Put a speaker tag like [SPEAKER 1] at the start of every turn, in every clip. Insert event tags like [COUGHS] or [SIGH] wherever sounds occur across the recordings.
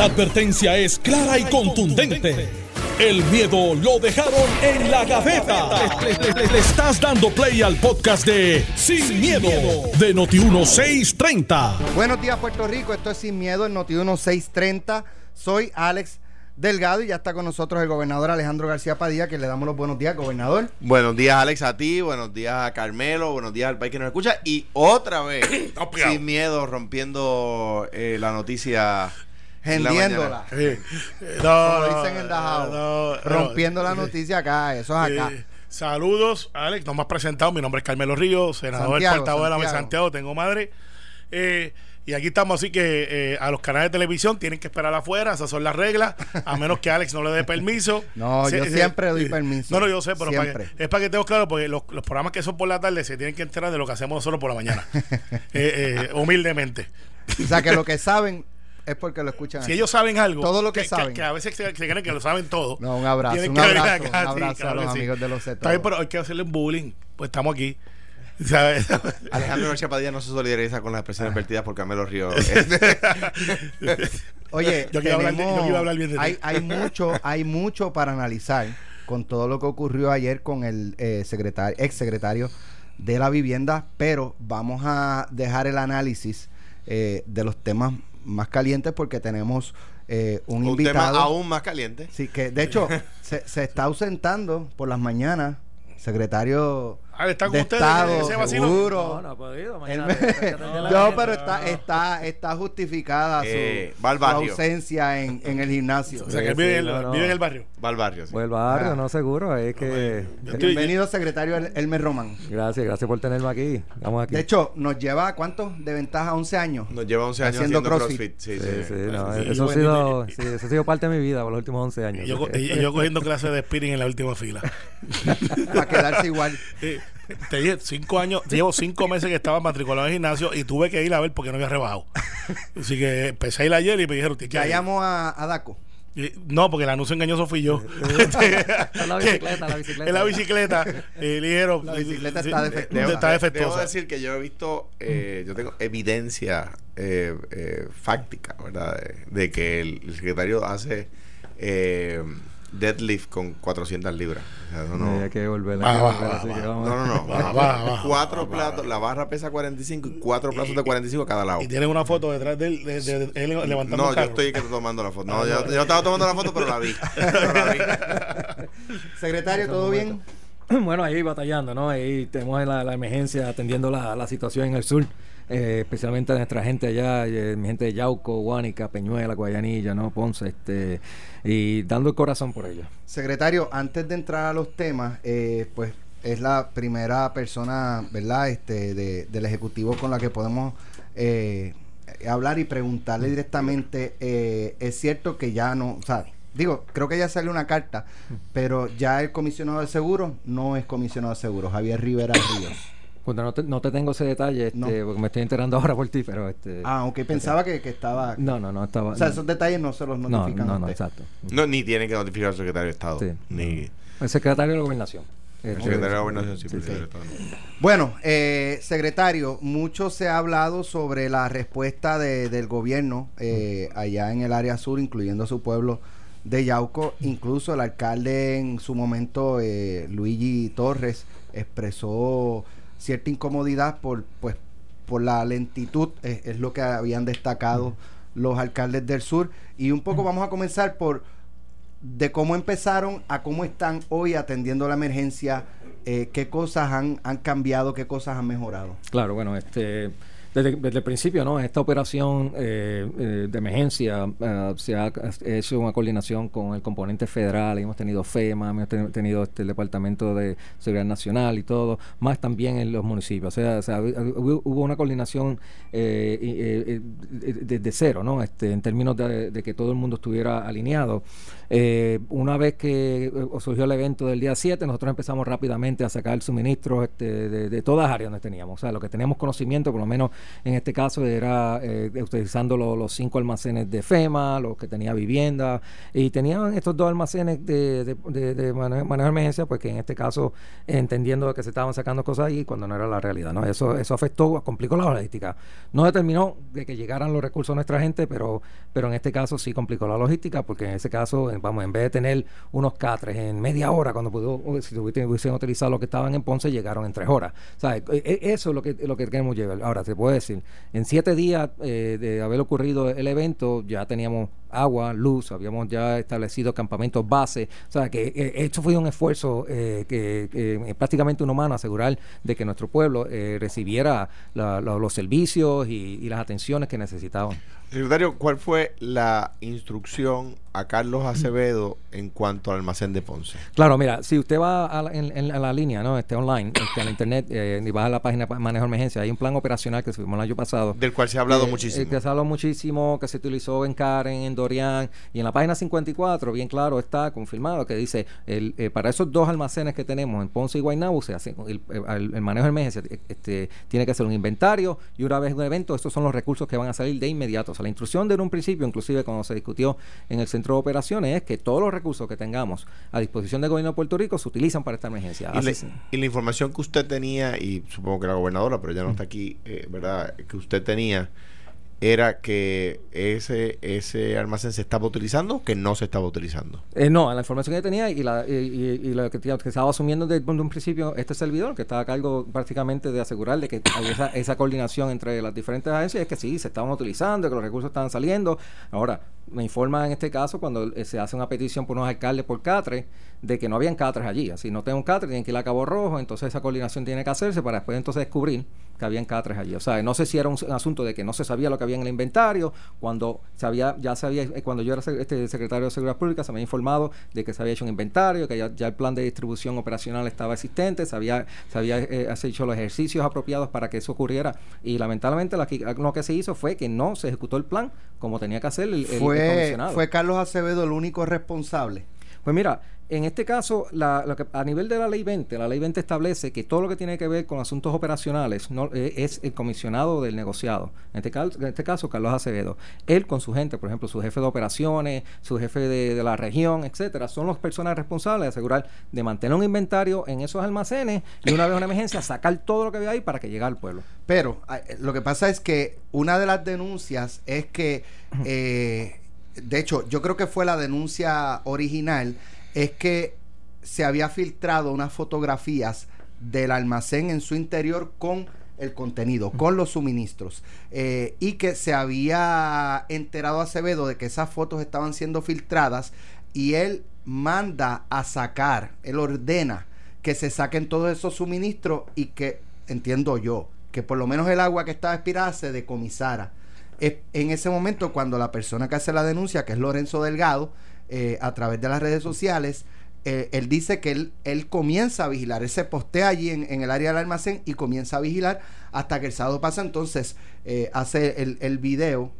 [SPEAKER 1] La advertencia es clara y contundente. El miedo lo dejaron en la gaveta. Le, le- le- le estás dando play al podcast de Sin, miedo, de Noti1630.
[SPEAKER 2] Buenos días, Puerto Rico. Esto es Sin Miedo, el Noti 630. Soy Alex Delgado y ya está con nosotros el gobernador Alejandro García Padilla, que le damos los buenos días, gobernador.
[SPEAKER 3] Buenos días, Alex, a ti. Buenos días a Carmelo. Buenos días al país que nos escucha. Y otra vez, [COUGHS] sin miedo, rompiendo eh, la noticia. En la
[SPEAKER 2] Hendiéndola.
[SPEAKER 3] mañana.
[SPEAKER 4] Eh, eh, no,
[SPEAKER 2] Como
[SPEAKER 4] no,
[SPEAKER 2] dicen en Dajao.
[SPEAKER 4] no, no,
[SPEAKER 2] Rompiendo la
[SPEAKER 4] eh,
[SPEAKER 2] noticia acá, eso es acá.
[SPEAKER 4] eh, saludos, Alex. No me has presentado. Mi nombre es Carmelo Ríos, senador
[SPEAKER 2] Santiago,
[SPEAKER 4] portavoz de la
[SPEAKER 2] Santiago.
[SPEAKER 4] Santiago. Tengo madre. Eh, y aquí estamos, así que eh, a los canales de televisión tienen que esperar afuera. Esas son las reglas. A menos que Alex no le dé permiso. [LAUGHS]
[SPEAKER 2] No, yo siempre doy permiso.
[SPEAKER 4] No, no, yo sé, pero para que- es para que estemos claros, porque los, los programas que son por la tarde se tienen que enterar de lo que hacemos nosotros por la mañana. [LAUGHS] Eh, eh, humildemente.
[SPEAKER 2] O sea, que lo que saben es porque lo escuchan.
[SPEAKER 4] Si
[SPEAKER 2] aquí.
[SPEAKER 4] ellos saben algo,
[SPEAKER 2] Todo lo que saben.
[SPEAKER 4] que, a veces se, se creen que lo saben todo.
[SPEAKER 2] No, un abrazo,
[SPEAKER 4] tienen
[SPEAKER 2] un
[SPEAKER 4] que venir
[SPEAKER 2] abrazo,
[SPEAKER 4] acá,
[SPEAKER 2] un
[SPEAKER 4] sí,
[SPEAKER 2] abrazo
[SPEAKER 4] claro
[SPEAKER 2] a los
[SPEAKER 4] que sí.
[SPEAKER 2] amigos de los Z.
[SPEAKER 4] Está bien, pero hay que hacerle un bullying. Pues estamos aquí. [LAUGHS] ¿Sabes?
[SPEAKER 3] Alejandro García Padilla no se solidariza con las
[SPEAKER 2] Ah.
[SPEAKER 3] expresiones vertidas por Carmelo Ríos. [LAUGHS]
[SPEAKER 2] Oye,
[SPEAKER 4] Yo que a hablar- que hablar bien de ti.
[SPEAKER 2] hay, hay mucho, hay mucho para analizar con todo lo que ocurrió ayer con el eh, secretario, ex secretario de la vivienda, pero vamos a dejar el análisis eh, de los temas más calientes porque tenemos eh, un,
[SPEAKER 3] Un tema
[SPEAKER 2] invitado.
[SPEAKER 3] aún más caliente.
[SPEAKER 2] Sí, que de hecho [LAUGHS] se, se está ausentando por las mañanas, secretario
[SPEAKER 4] Ah, ¿está con
[SPEAKER 2] de
[SPEAKER 4] ustedes
[SPEAKER 2] Estado,
[SPEAKER 4] ese vacilo?
[SPEAKER 2] seguro.
[SPEAKER 5] No, no ha podido. Imagínate,
[SPEAKER 2] me- [LAUGHS] no,
[SPEAKER 5] gente.
[SPEAKER 2] pero está, está, está justificada su,
[SPEAKER 3] Eh, va al
[SPEAKER 2] su
[SPEAKER 3] barrio.
[SPEAKER 2] ausencia en, en el gimnasio.
[SPEAKER 4] O sea, que él vive,
[SPEAKER 5] sí,
[SPEAKER 4] en el-
[SPEAKER 5] no, no.
[SPEAKER 4] vive en el barrio.
[SPEAKER 3] Va al barrio. sí.
[SPEAKER 5] Fue el barrio,
[SPEAKER 2] Ah.
[SPEAKER 5] no seguro. Es que.
[SPEAKER 4] Estoy-
[SPEAKER 2] Bienvenido, secretario El- Elmer Román.
[SPEAKER 5] Gracias, gracias por tenerme aquí. Estamos aquí.
[SPEAKER 2] De hecho, nos lleva, ¿cuánto de ventaja? 11 años.
[SPEAKER 3] Nos lleva 11 años
[SPEAKER 2] Haciendo
[SPEAKER 3] haciendo,
[SPEAKER 2] CrossFit.
[SPEAKER 3] CrossFit. Sí,
[SPEAKER 5] sí,
[SPEAKER 3] sí.
[SPEAKER 5] sí, no,
[SPEAKER 4] Sí,
[SPEAKER 5] eso, ha sido, sí, eso ha sido parte de mi vida por los últimos 11 años.
[SPEAKER 4] Y yo, yo cogiendo clases de spinning en la última fila. [LAUGHS]
[SPEAKER 2] Para quedarse igual.
[SPEAKER 4] Eh, te dije, cinco años, llevo cinco meses que estaba matriculado en el gimnasio y tuve que ir a ver porque no había rebajado. Así que empecé a ir ayer y me dijeron, "Tienes que
[SPEAKER 2] Ya
[SPEAKER 4] ir".
[SPEAKER 2] llamo a, a Daco.
[SPEAKER 4] Y- No, porque el anuncio engañoso fui yo.
[SPEAKER 5] En [LAUGHS] la bicicleta, la [LAUGHS] bicicleta.
[SPEAKER 4] En la bicicleta. Y le dijeron,
[SPEAKER 2] La bicicleta está
[SPEAKER 4] de-
[SPEAKER 2] defectuosa.
[SPEAKER 4] de- está
[SPEAKER 3] Debo
[SPEAKER 4] defectuosa.
[SPEAKER 3] decir que yo he visto, eh, yo tengo evidencia eh, eh, fáctica, ¿verdad? De, de que el, el secretario hace eh, deadlift con 400 libras. O sea, no, no,
[SPEAKER 5] hay que volver. Que vamos
[SPEAKER 3] no,
[SPEAKER 5] a-
[SPEAKER 3] no, no. Cuatro platos, la barra pesa 45 y cuatro platos de 45 a cada lado.
[SPEAKER 4] Y tienen una foto detrás de él, de, de- de él levantando
[SPEAKER 3] No,
[SPEAKER 4] el
[SPEAKER 3] yo estoy que tomando la foto. No, yo, yo estaba tomando la foto, pero la vi. [LAUGHS] Pero la vi.
[SPEAKER 2] Secretario, ¿todo bien? [CLEARS THROAT]
[SPEAKER 5] Bueno, ahí batallando, ¿no? Ahí tenemos la, la emergencia atendiendo la, situación en el sur, eh, especialmente nuestra gente allá, eh, mi gente de Yauco, Guánica, Peñuela, Guayanilla, ¿no? Ponce, este, y dando el corazón por ellos.
[SPEAKER 2] Secretario, antes de entrar a los temas, eh, pues es la primera persona, ¿verdad? Este, de- del Ejecutivo con la que podemos eh, hablar y preguntarle directamente. es cierto que ya no, o sea, digo, creo que ya salió una carta, pero ya el comisionado de seguros no es comisionado de seguros, Javier Rivera Ríos.
[SPEAKER 5] Bueno, no te, no te tengo ese detalle, este,
[SPEAKER 2] No.
[SPEAKER 5] porque me estoy enterando [LAUGHS] ahora por ti, pero este...
[SPEAKER 2] Ah, aunque pensaba que, que estaba...
[SPEAKER 5] No, no, no estaba...
[SPEAKER 2] O sea,
[SPEAKER 5] no.
[SPEAKER 2] esos detalles no se los
[SPEAKER 5] no,
[SPEAKER 2] notifican
[SPEAKER 5] no,
[SPEAKER 2] a
[SPEAKER 5] no,
[SPEAKER 2] usted.
[SPEAKER 5] exacto.
[SPEAKER 3] No, ni tiene que notificar al secretario de Estado.
[SPEAKER 5] Sí.
[SPEAKER 3] Ni
[SPEAKER 5] El secretario de la gobernación.
[SPEAKER 3] el
[SPEAKER 5] Este,
[SPEAKER 3] secretario de la Gobernación. Sí,
[SPEAKER 5] sí,
[SPEAKER 3] el
[SPEAKER 5] sí.
[SPEAKER 3] secretario de Estado.
[SPEAKER 2] Bueno, eh, secretario, mucho se ha hablado sobre la respuesta de- del gobierno eh, allá en el área sur, incluyendo su pueblo de Yauco. Incluso el alcalde en su momento, eh, Luigi Torres, expresó cierta incomodidad por, pues, por la lentitud, eh, es lo que habían destacado los alcaldes del sur. Y un poco vamos a comenzar por de cómo empezaron a cómo están hoy atendiendo la emergencia, eh, qué cosas han, han cambiado, qué cosas han mejorado.
[SPEAKER 5] Claro, bueno, este desde, desde el principio, ¿no? Esta operación eh, eh, de emergencia eh, se ha hecho una coordinación con el componente federal, hemos tenido FEMA, hemos ten- tenido este, el Departamento de Seguridad Nacional y todo, más también en los municipios. O sea, o hubo, una coordinación y, eh, desde cero, ¿no? Este, en términos de, que todo el mundo estuviera alineado. Una vez que surgió el evento del día 7, nosotros empezamos rápidamente a sacar suministros este, de, de todas las áreas donde teníamos. O sea, lo que teníamos conocimiento, por lo menos En este caso era eh, utilizando los cinco almacenes de FEMA, los que tenía vivienda, y tenían estos dos almacenes de, de, de, manejo, de emergencia, pues que en este caso entendiendo que se estaban sacando cosas ahí cuando no era la realidad. ¿no? Eso, eso afectó, complicó la logística. No determinó de que llegaran los recursos a nuestra gente, pero, pero en este caso sí complicó la logística, porque en ese caso, vamos, en vez de tener unos catres en media hora, cuando pudo, si hubiesen utilizado lo que estaban en Ponce, llegaron en tres horas. E, e, eso es lo que, lo que queremos llevar. Ahora, se puede decir, en siete días eh, de haber ocurrido el evento, ya teníamos agua, luz, habíamos ya establecido campamentos base, o sea que eh, esto fue un esfuerzo eh, que, prácticamente un humano asegurar de que nuestro pueblo recibiera los servicios y las atenciones que necesitaban.
[SPEAKER 3] Secretario, ¿cuál fue la instrucción a Carlos Acevedo en cuanto al almacén de Ponce?
[SPEAKER 5] Claro, mira, si usted va a en, la línea, ¿no? Este online, este, en la internet, eh, y va a la página de manejo de emergencia, hay un plan operacional que se firmó el año pasado.
[SPEAKER 3] Del cual se ha hablado eh, muchísimo.
[SPEAKER 5] Eh, que se ha hablado muchísimo, que se utilizó en Karen, en Dorian, y en la página 54, bien claro, está confirmado que dice, el, para esos dos almacenes que tenemos en Ponce y Guaynabo, se hace el, el, manejo de emergencia este, tiene que hacer un inventario, y una vez un evento, estos son los recursos que van a salir de inmediato. O sea, la instrucción de un principio, inclusive cuando se discutió en el centro de operaciones, es que todos los recursos que tengamos a disposición del gobierno de Puerto Rico se utilizan para esta emergencia.
[SPEAKER 3] Y, la información que usted tenía, y supongo que la gobernadora, pero ya no está aquí, eh, ¿verdad? Que usted tenía era que ese ese almacén se estaba utilizando o que no se estaba utilizando.
[SPEAKER 5] Eh, no, la información que tenía y, la, y, lo que, estaba asumiendo desde un principio este servidor, que estaba a cargo prácticamente de asegurar de que esa, esa coordinación entre las diferentes agencias, es que sí, se estaban utilizando, que los recursos estaban saliendo. Ahora, me informa en este caso cuando eh, se hace una petición por unos alcaldes por CATRE de que no habían catres allí. Así no tengo un catre, tienen que ir a Cabo Rojo, entonces esa coordinación tiene que hacerse para después entonces descubrir que habían catres allí. O sea, no sé si era un, asunto de que no se sabía lo que había en el inventario, cuando se había, ya se había, eh, cuando yo era este secretario de Seguridad Pública, se me había informado de que se había hecho un inventario, que ya, el plan de distribución operacional estaba existente, se había, se había eh, hecho los ejercicios apropiados para que eso ocurriera. Y lamentablemente lo que se hizo fue que no se ejecutó el plan como tenía que hacer el, el,
[SPEAKER 2] fue, ¿Fue Carlos Acevedo el único responsable?
[SPEAKER 5] Pues mira, en este caso, a nivel de la ley 20, la ley 20 establece que todo lo que tiene que ver con asuntos operacionales no, eh, es el comisionado del negociado. En este, caso, en este caso, Carlos Acevedo. Él con su gente, por ejemplo, su jefe de operaciones, su jefe de, la región, etcétera, son las personas responsables de asegurar de mantener un inventario en esos almacenes y una vez una emergencia sacar todo lo que había ahí para que llegue al pueblo.
[SPEAKER 2] Pero eh, lo que pasa es que una de las denuncias es que, [CLEARS THROAT] eh, de hecho, yo creo que fue la denuncia original es que se había filtrado unas fotografías del almacén en su interior con el contenido, con los suministros, eh, y que se había enterado Acevedo de que esas fotos estaban siendo filtradas y él manda a sacar, él ordena que se saquen todos esos suministros y que, entiendo yo, que por lo menos el agua que estaba expirada se decomisara. En ese momento, cuando la persona que hace la denuncia, que es Lorenzo Delgado, eh, a través de las redes sociales, eh, él dice que él, él comienza a vigilar, él se postea allí en, el área del almacén y comienza a vigilar hasta que el sábado pasa, entonces eh, hace el, el video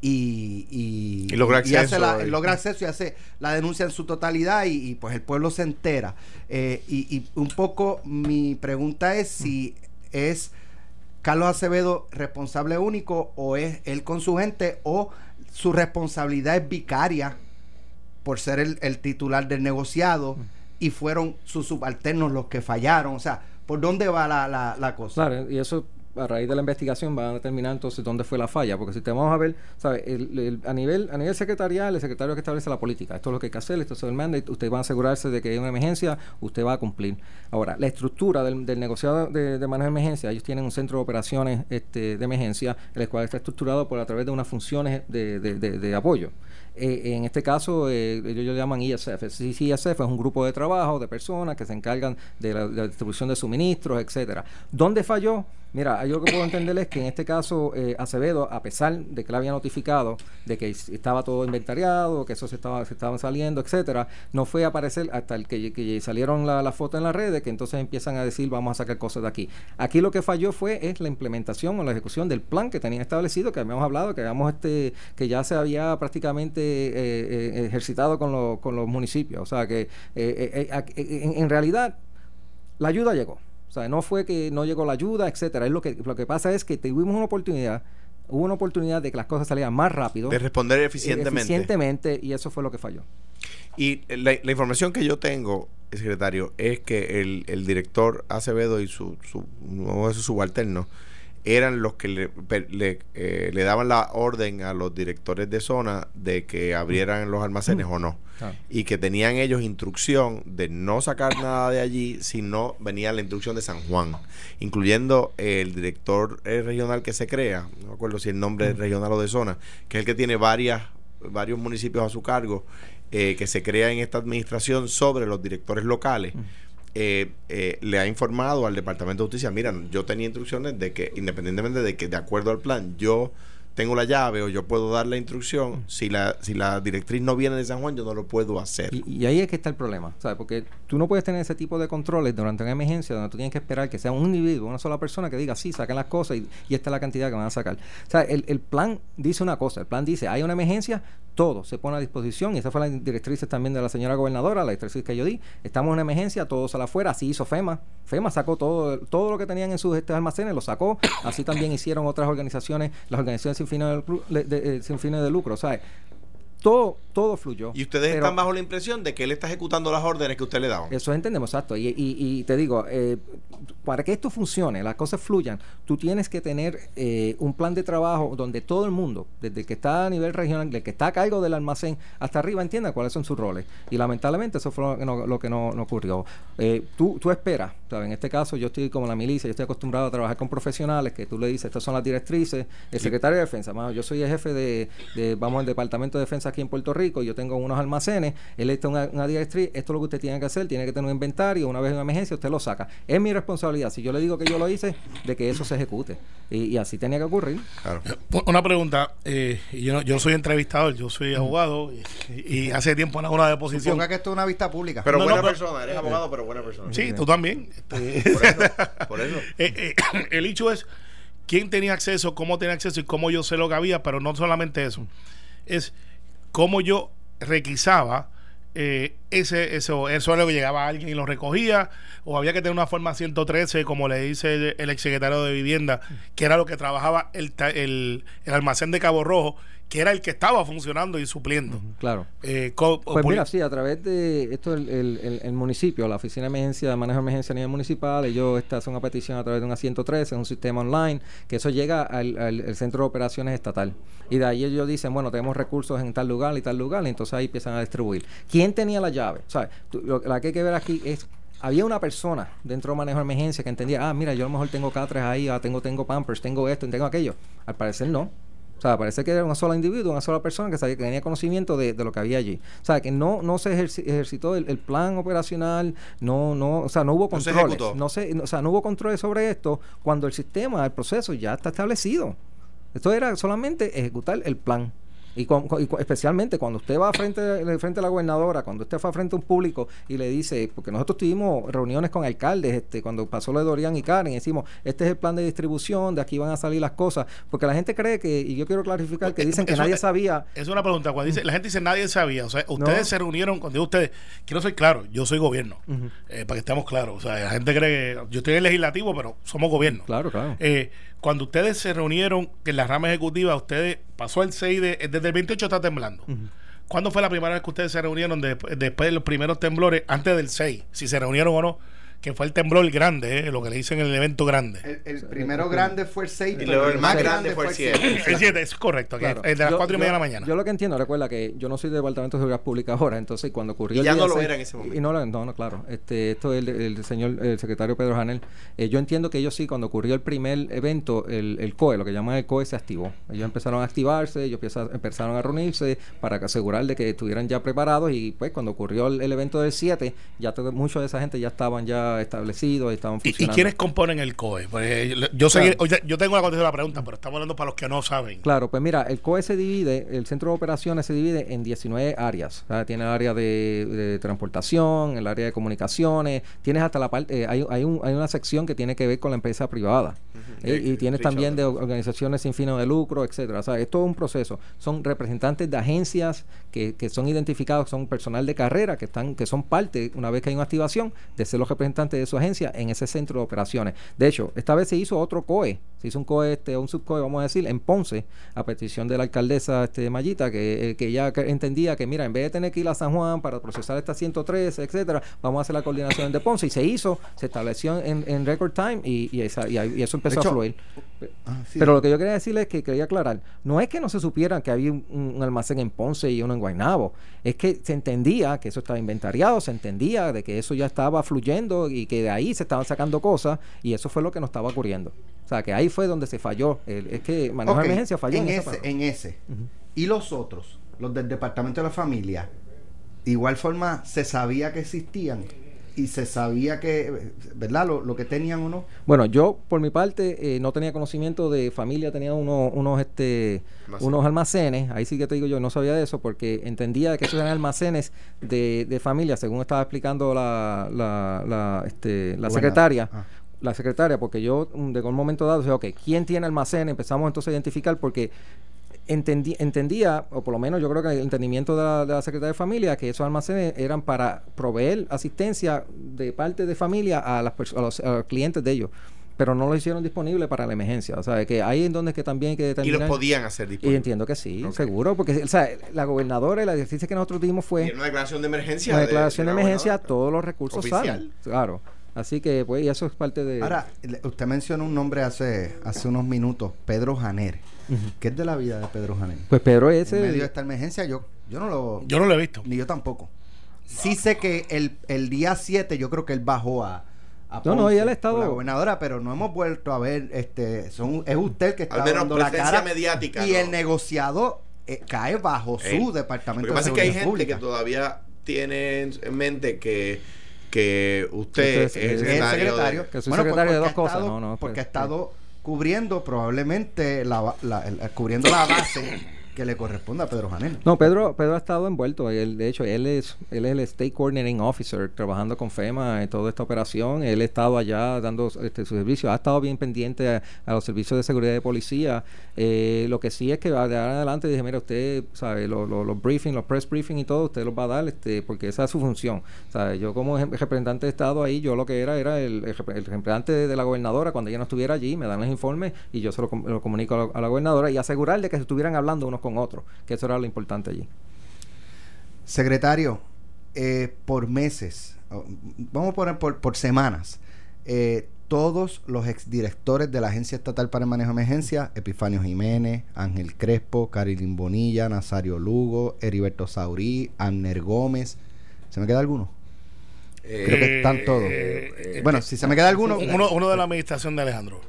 [SPEAKER 2] y, y,
[SPEAKER 3] logra, acceso,
[SPEAKER 2] logra acceso y hace la denuncia en su totalidad y, pues el pueblo se entera. y, un poco mi pregunta es si es Carlos Acevedo responsable único o es él con su gente o su responsabilidad es vicaria por ser el, titular del negociado y fueron sus subalternos los que fallaron. O sea, ¿por dónde va la, la, la cosa?
[SPEAKER 5] Claro, y eso a raíz de la investigación van a determinar entonces dónde fue la falla, porque si te vamos a ver, ¿sabe? a nivel a nivel secretarial, el secretario que establece la política, esto es lo que hay que hacer, esto es el mandate, usted va a asegurarse de que hay una emergencia, usted va a cumplir. Ahora, la estructura del, negociado de, de, manejo de emergencia, ellos tienen un centro de operaciones este, de emergencia, el cual está estructurado por a través de unas funciones de, de apoyo. Eh, en este caso, eh, ellos lo llaman ISF. ISF es un grupo de trabajo de personas que se encargan de la, distribución de suministros, etcétera. ¿Dónde falló? Mira, yo lo que puedo entender es que en este caso eh, Acevedo, a pesar de que le había notificado de que estaba todo inventariado, que eso se estaba se estaban saliendo, etcétera, no fue a aparecer hasta el que, salieron las la fotos en las redes, que entonces empiezan a decir vamos a sacar cosas de aquí. Aquí lo que falló fue es la implementación o la ejecución del plan que tenían establecido, que habíamos hablado, que habíamos este, que ya se había prácticamente eh, eh, ejercitado con, con, los municipios. O sea que en realidad la ayuda llegó O sea, no fue que no llegó la ayuda, etcétera. Es lo que, lo que pasa es que tuvimos una oportunidad, hubo una oportunidad de que las cosas salieran más rápido.
[SPEAKER 3] De responder eficientemente.
[SPEAKER 5] Eficientemente, y eso fue lo que falló.
[SPEAKER 3] Y la, la información que yo tengo, secretario, es que el, el director Acevedo y su, su, uno de sus subalternos eran los que le, per- le, eh, le daban la orden a los directores de zona de que abrieran los almacenes o no.
[SPEAKER 5] Claro.
[SPEAKER 3] Y que tenían ellos instrucción de no sacar nada de allí si no venía la instrucción de San Juan, incluyendo el director eh, regional que se crea, no me acuerdo si el nombre es regional o de zona, que es el que tiene varias, varios municipios a su cargo, eh, que se crea en esta administración sobre los directores locales. Eh, eh, le ha informado al Departamento de Justicia, mira, yo tenía instrucciones de que independientemente de que de acuerdo al plan yo tengo la llave o yo puedo dar la instrucción, si la si la directriz no viene de San Juan yo no lo puedo hacer.
[SPEAKER 5] Y, y ahí es que está el problema, ¿sabes? Porque tú no puedes tener ese tipo de controles durante una emergencia donde tú tienes que esperar que sea un individuo, una sola persona que diga, sí, saquen las cosas y, y esta es la cantidad que van a sacar. O sea, el, el plan dice una cosa, el plan dice, hay una emergencia, todo se pone a disposición. Y esa fue la directriz también de la señora gobernadora, la directriz que yo di, estamos en emergencia, todo sale afuera, así hizo FEMA, FEMA sacó todo, todo lo que tenían en sus este, almacenes, lo sacó, así también hicieron otras organizaciones, las organizaciones sin fines de, de- de- eh, sin fines de lucro, ¿sabes? Todo, todo fluyó.
[SPEAKER 3] Y ustedes
[SPEAKER 5] Pero-
[SPEAKER 3] están bajo la impresión de que él está ejecutando las órdenes que usted le daban.
[SPEAKER 5] eso entendemos, exacto. Y, y- y te digo, eh, para que esto funcione, las cosas fluyan, tú tienes que tener eh, un plan de trabajo donde todo el mundo, desde el que está a nivel regional, del que está a cargo del almacén, hasta arriba, entienda cuáles son sus roles. Y lamentablemente eso fue lo que no, lo que no, no ocurrió. Eh, tú, tú esperas, en este caso yo estoy como la milicia, yo estoy acostumbrado a trabajar con profesionales, que tú le dices, estas son las directrices, el secretario de defensa, mano, yo soy el jefe de, de, vamos, el departamento de defensa aquí en Puerto Rico, yo tengo unos almacenes, él está una, una directriz, esto es lo que usted tiene que hacer, tiene que tener un inventario, una vez en una emergencia usted lo saca. Es mi responsabilidad, si yo le digo que yo lo hice, de que eso se ejecute. Y, y así tenía que ocurrir.
[SPEAKER 3] Claro.
[SPEAKER 4] Una pregunta, eh, yo, no- yo soy entrevistador, yo soy abogado y, y hace tiempo en una deposición.
[SPEAKER 2] Suponga que esto es una vista pública.
[SPEAKER 3] Pero
[SPEAKER 4] No,
[SPEAKER 3] buena
[SPEAKER 4] no,
[SPEAKER 3] persona, eres abogado, pero buena persona.
[SPEAKER 4] Sí, tú también. Este,
[SPEAKER 3] Por eso, [LAUGHS] por eso.
[SPEAKER 4] Eh, eh, [CLEARS THROAT] el hecho es quién tenía acceso, cómo tenía acceso y cómo yo sé lo que había, pero no solamente eso. Es cómo yo requisaba eh, ese, eso, eso era lo que llegaba alguien y lo recogía, o había que tener una forma 113, como le dice el, el exsecretario de Vivienda, que era lo que trabajaba el, el, el almacén de Cabo Rojo, que era el que estaba funcionando y supliendo.
[SPEAKER 5] Claro.
[SPEAKER 4] Eh,
[SPEAKER 5] Pues mira, sí, a través de esto, el, el, el- el municipio, la Oficina de Emergencia, de Manejo de Emergencia a nivel municipal, ellos esta hacen una petición a través de una 113, es un sistema online, que eso llega al, al- al Centro de Operaciones Estatal. Y de ahí ellos dicen, bueno, tenemos recursos en tal lugar y tal lugar, y entonces ahí empiezan a distribuir. ¿Quién tenía la llave? ¿Sabes? Tú- Lo, la que hay que ver aquí es había una persona dentro de manejo de emergencia que entendía, ah, mira, yo a lo mejor tengo catres ahí, ah, tengo, tengo pampers, tengo esto, tengo aquello. Al parecer no. O sea, parece que era una sola individuo, una sola persona que, sabía, que tenía conocimiento de, de lo que había allí. O sea, que no, no se ejerci- ejercitó el, el plan operacional, no, no, o sea, no hubo
[SPEAKER 3] No se
[SPEAKER 5] controles. No se, o sea, no hubo controles sobre esto cuando el sistema, el proceso ya está establecido. Esto era solamente ejecutar el plan. Y, cu- especialmente cuando usted va frente, frente a la gobernadora, cuando usted va frente a un público y le dice, porque nosotros tuvimos reuniones con alcaldes, este, cuando pasó lo de Dorian y Karen, decimos, este es el plan de distribución, de aquí van a salir las cosas, porque la gente cree que, y yo quiero clarificar, que dicen que
[SPEAKER 4] Eso-
[SPEAKER 5] nadie sabía.
[SPEAKER 4] Es una pregunta. Cuando dice, la gente dice nadie sabía. O sea, ustedes
[SPEAKER 5] No.
[SPEAKER 4] se reunieron, cuando ustedes, quiero ser claro, yo soy gobierno. eh, para que estemos claros. O sea, la gente cree que yo estoy en el legislativo, pero somos gobierno.
[SPEAKER 5] Claro, claro.
[SPEAKER 4] Eh, cuando ustedes se reunieron en la rama ejecutiva, ustedes pasó el 6 de, desde el 28 está temblando. ¿Cuándo fue la primera vez que ustedes se reunieron de- después de los primeros temblores, antes del 6? Si se reunieron o no, que fue el temblor grande, eh, lo que le dicen el evento grande.
[SPEAKER 2] El, el primero grande fue el 6,
[SPEAKER 3] Y
[SPEAKER 2] pero
[SPEAKER 3] luego
[SPEAKER 2] el
[SPEAKER 3] el
[SPEAKER 2] más grande fue el 7.
[SPEAKER 4] El 7, es correcto, que
[SPEAKER 5] Claro.
[SPEAKER 4] es de las
[SPEAKER 5] Yo-
[SPEAKER 4] 4 y media de la mañana.
[SPEAKER 5] Yo lo que entiendo, recuerda que yo no soy del Departamento de Seguridad Pública ahora, entonces cuando ocurrió
[SPEAKER 3] Y
[SPEAKER 5] el
[SPEAKER 3] ya
[SPEAKER 5] día
[SPEAKER 3] no lo era en ese momento.
[SPEAKER 5] Y no, lo- no, no, claro. Este, esto es el, el señor, el secretario Pedro Janel. Eh, yo entiendo que ellos sí, cuando ocurrió el primer evento, el, el COE, lo que llaman el COE, se activó. Ellos empezaron a activarse, ellos empezaron, empezaron a reunirse para asegurar de que estuvieran ya preparados y pues cuando ocurrió el, el evento del 7, ya todo, muchos de esa gente ya estaban ya establecidos y estaban
[SPEAKER 4] ¿Y, y
[SPEAKER 5] funcionando.
[SPEAKER 4] quiénes componen el COE? Pues, yo- yo, sé
[SPEAKER 5] Claro.
[SPEAKER 4] yo tengo la contestación de la pregunta, pero estamos hablando para los que no saben.
[SPEAKER 5] Claro, pues mira, el COE se divide, el centro de operaciones se divide en 19 áreas. ¿sabes? Tiene el área de, de transportación, el área de comunicaciones, tienes hasta la parte, eh, hay, hay, un- hay una sección que tiene que ver con la empresa privada. Eh, y tienes también de organizaciones sin fines de lucro, etcétera. O sea, es todo un proceso. Son representantes de agencias que, que son identificados, son personal de carrera que están, que son parte, una vez que hay una activación, de ser los representantes de su agencia en ese centro de operaciones. De hecho, esta vez se hizo otro COE, se hizo un COE, este, un subCOE, vamos a decir, en Ponce, a petición de la alcaldesa este, Mayita, que, eh, que ella entendía que, mira, en vez de tener que ir a San Juan para procesar esta 113, etcétera, vamos a hacer la coordinación de Ponce. Y se hizo, se estableció en, en record time y, y, esa, y, eso empezó a fluir. Ah, Pero lo que yo quería decirles es que quería aclarar, no es que no se supieran que había un, almacén en Ponce y uno en Guaynabo, es que se entendía que eso estaba inventariado, se entendía de que eso ya estaba fluyendo y que de ahí se estaban sacando cosas y eso fue lo que nos estaba ocurriendo. O sea, que ahí fue donde se falló. es que manejo de emergencia falló.
[SPEAKER 2] En, ese, en ese. Y los otros, los del Departamento de la Familia, de igual forma se sabía que existían y se sabía que, ¿verdad? Lo, que tenían o no.
[SPEAKER 5] Bueno, yo por mi parte eh, no tenía conocimiento de familia, tenía unos, unos, este, unos almacenes, ahí sí que te digo yo, no sabía de eso porque entendía que esos eran almacenes de, de familia, según estaba explicando la, la, la, este, la secretaria. Ah. La secretaria, porque yo mm, de un momento dado, decía, ok, ¿quién tiene almacén? Empezamos entonces a identificar porque entendía, o por lo menos yo creo que el entendimiento de la, de la, Secretaría de Familia, que esos almacenes eran para proveer asistencia de parte de familia a, las a los, clientes de ellos pero no lo hicieron disponible para la emergencia. O sea, que ahí en donde que también hay que
[SPEAKER 3] determinar. Y lo podían hacer
[SPEAKER 5] disponible. Y entiendo que sí, seguro, porque o sea, la gobernadora, el ejercicio que nosotros dimos fue.
[SPEAKER 3] Y una declaración de emergencia.
[SPEAKER 5] Una declaración de, emergencia, todos los recursos salen. Claro. Así que, pues, y eso es parte de.
[SPEAKER 2] Ahora, usted mencionó un nombre hace, hace unos minutos, Pedro Janer. ¿Qué es de la vida de Pedro Janer?
[SPEAKER 5] Pues Pedro es.
[SPEAKER 2] En medio de esta emergencia, yo, yo no lo.
[SPEAKER 4] Yo no lo he visto.
[SPEAKER 2] Ni yo tampoco. Sí sé que el, el día 7, yo creo que él bajó a.
[SPEAKER 5] a no, no, ya el estado.
[SPEAKER 2] La gobernadora, pero no hemos vuelto a ver. este son Es usted que está dando la cara.
[SPEAKER 3] mediática.
[SPEAKER 2] Y el negociado eh, cae bajo su departamento.
[SPEAKER 3] Lo que pasa es que hay gente que todavía tiene en mente que que usted, es, el
[SPEAKER 2] secretario, que bueno, secretario de dos cosas. no, no, porque ha estado cubriendo probablemente la, la, cubriendo la base que le corresponde a Pedro Janel.
[SPEAKER 5] No, Pedro, Pedro ha estado envuelto. Él, de hecho, él es, él es el State Coordinating Officer trabajando con FEMA en toda esta operación. Él ha estado allá dando este, su servicio. Ha estado bien pendiente a, los servicios de seguridad de policía. Eh, lo que sí es que de ahora en adelante dije, mira, usted sabe, los lo, briefings, los press briefings y todo, usted los va a dar este, porque esa es su función. Yo como representante de Estado ahí, yo lo que era era el, representante de, la gobernadora cuando ella no estuviera allí, me dan los informes y yo se lo, comunico a la, a la, gobernadora y asegurarle que se estuvieran hablando unos con otro, que eso era lo importante allí.
[SPEAKER 2] Secretario, eh, por meses, vamos a poner por, semanas, eh, todos los exdirectores de la Agencia Estatal para el Manejo de Emergencia, Epifanio Jiménez, Ángel Crespo, Carilín Bonilla, Nazario Lugo, Heriberto Saurí, Amner Gómez, ¿se me queda alguno? Creo que están todos. Eh, bueno, si se me queda alguno.
[SPEAKER 4] Uno, uno de la administración de Alejandro.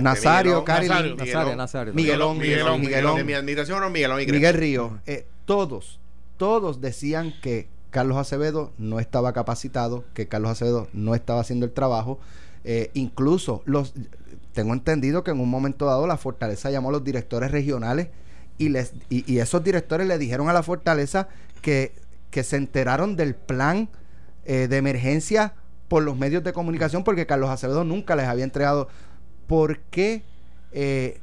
[SPEAKER 2] Nazario, Cari,
[SPEAKER 5] Nazario, Nazario,
[SPEAKER 2] Miguelón, Miguelón, Miguelón,
[SPEAKER 3] De mi administración o Miguelón y
[SPEAKER 2] Miguel Río. Eh, todos, todos decían que Carlos Acevedo no estaba capacitado, que Carlos Acevedo no estaba haciendo el trabajo. Eh, incluso los tengo entendido que en un momento dado la Fortaleza llamó a los directores regionales y les y, y esos directores le dijeron a la Fortaleza que, que se enteraron del plan eh, de emergencia por los medios de comunicación porque Carlos Acevedo nunca les había entregado. ¿Por qué eh,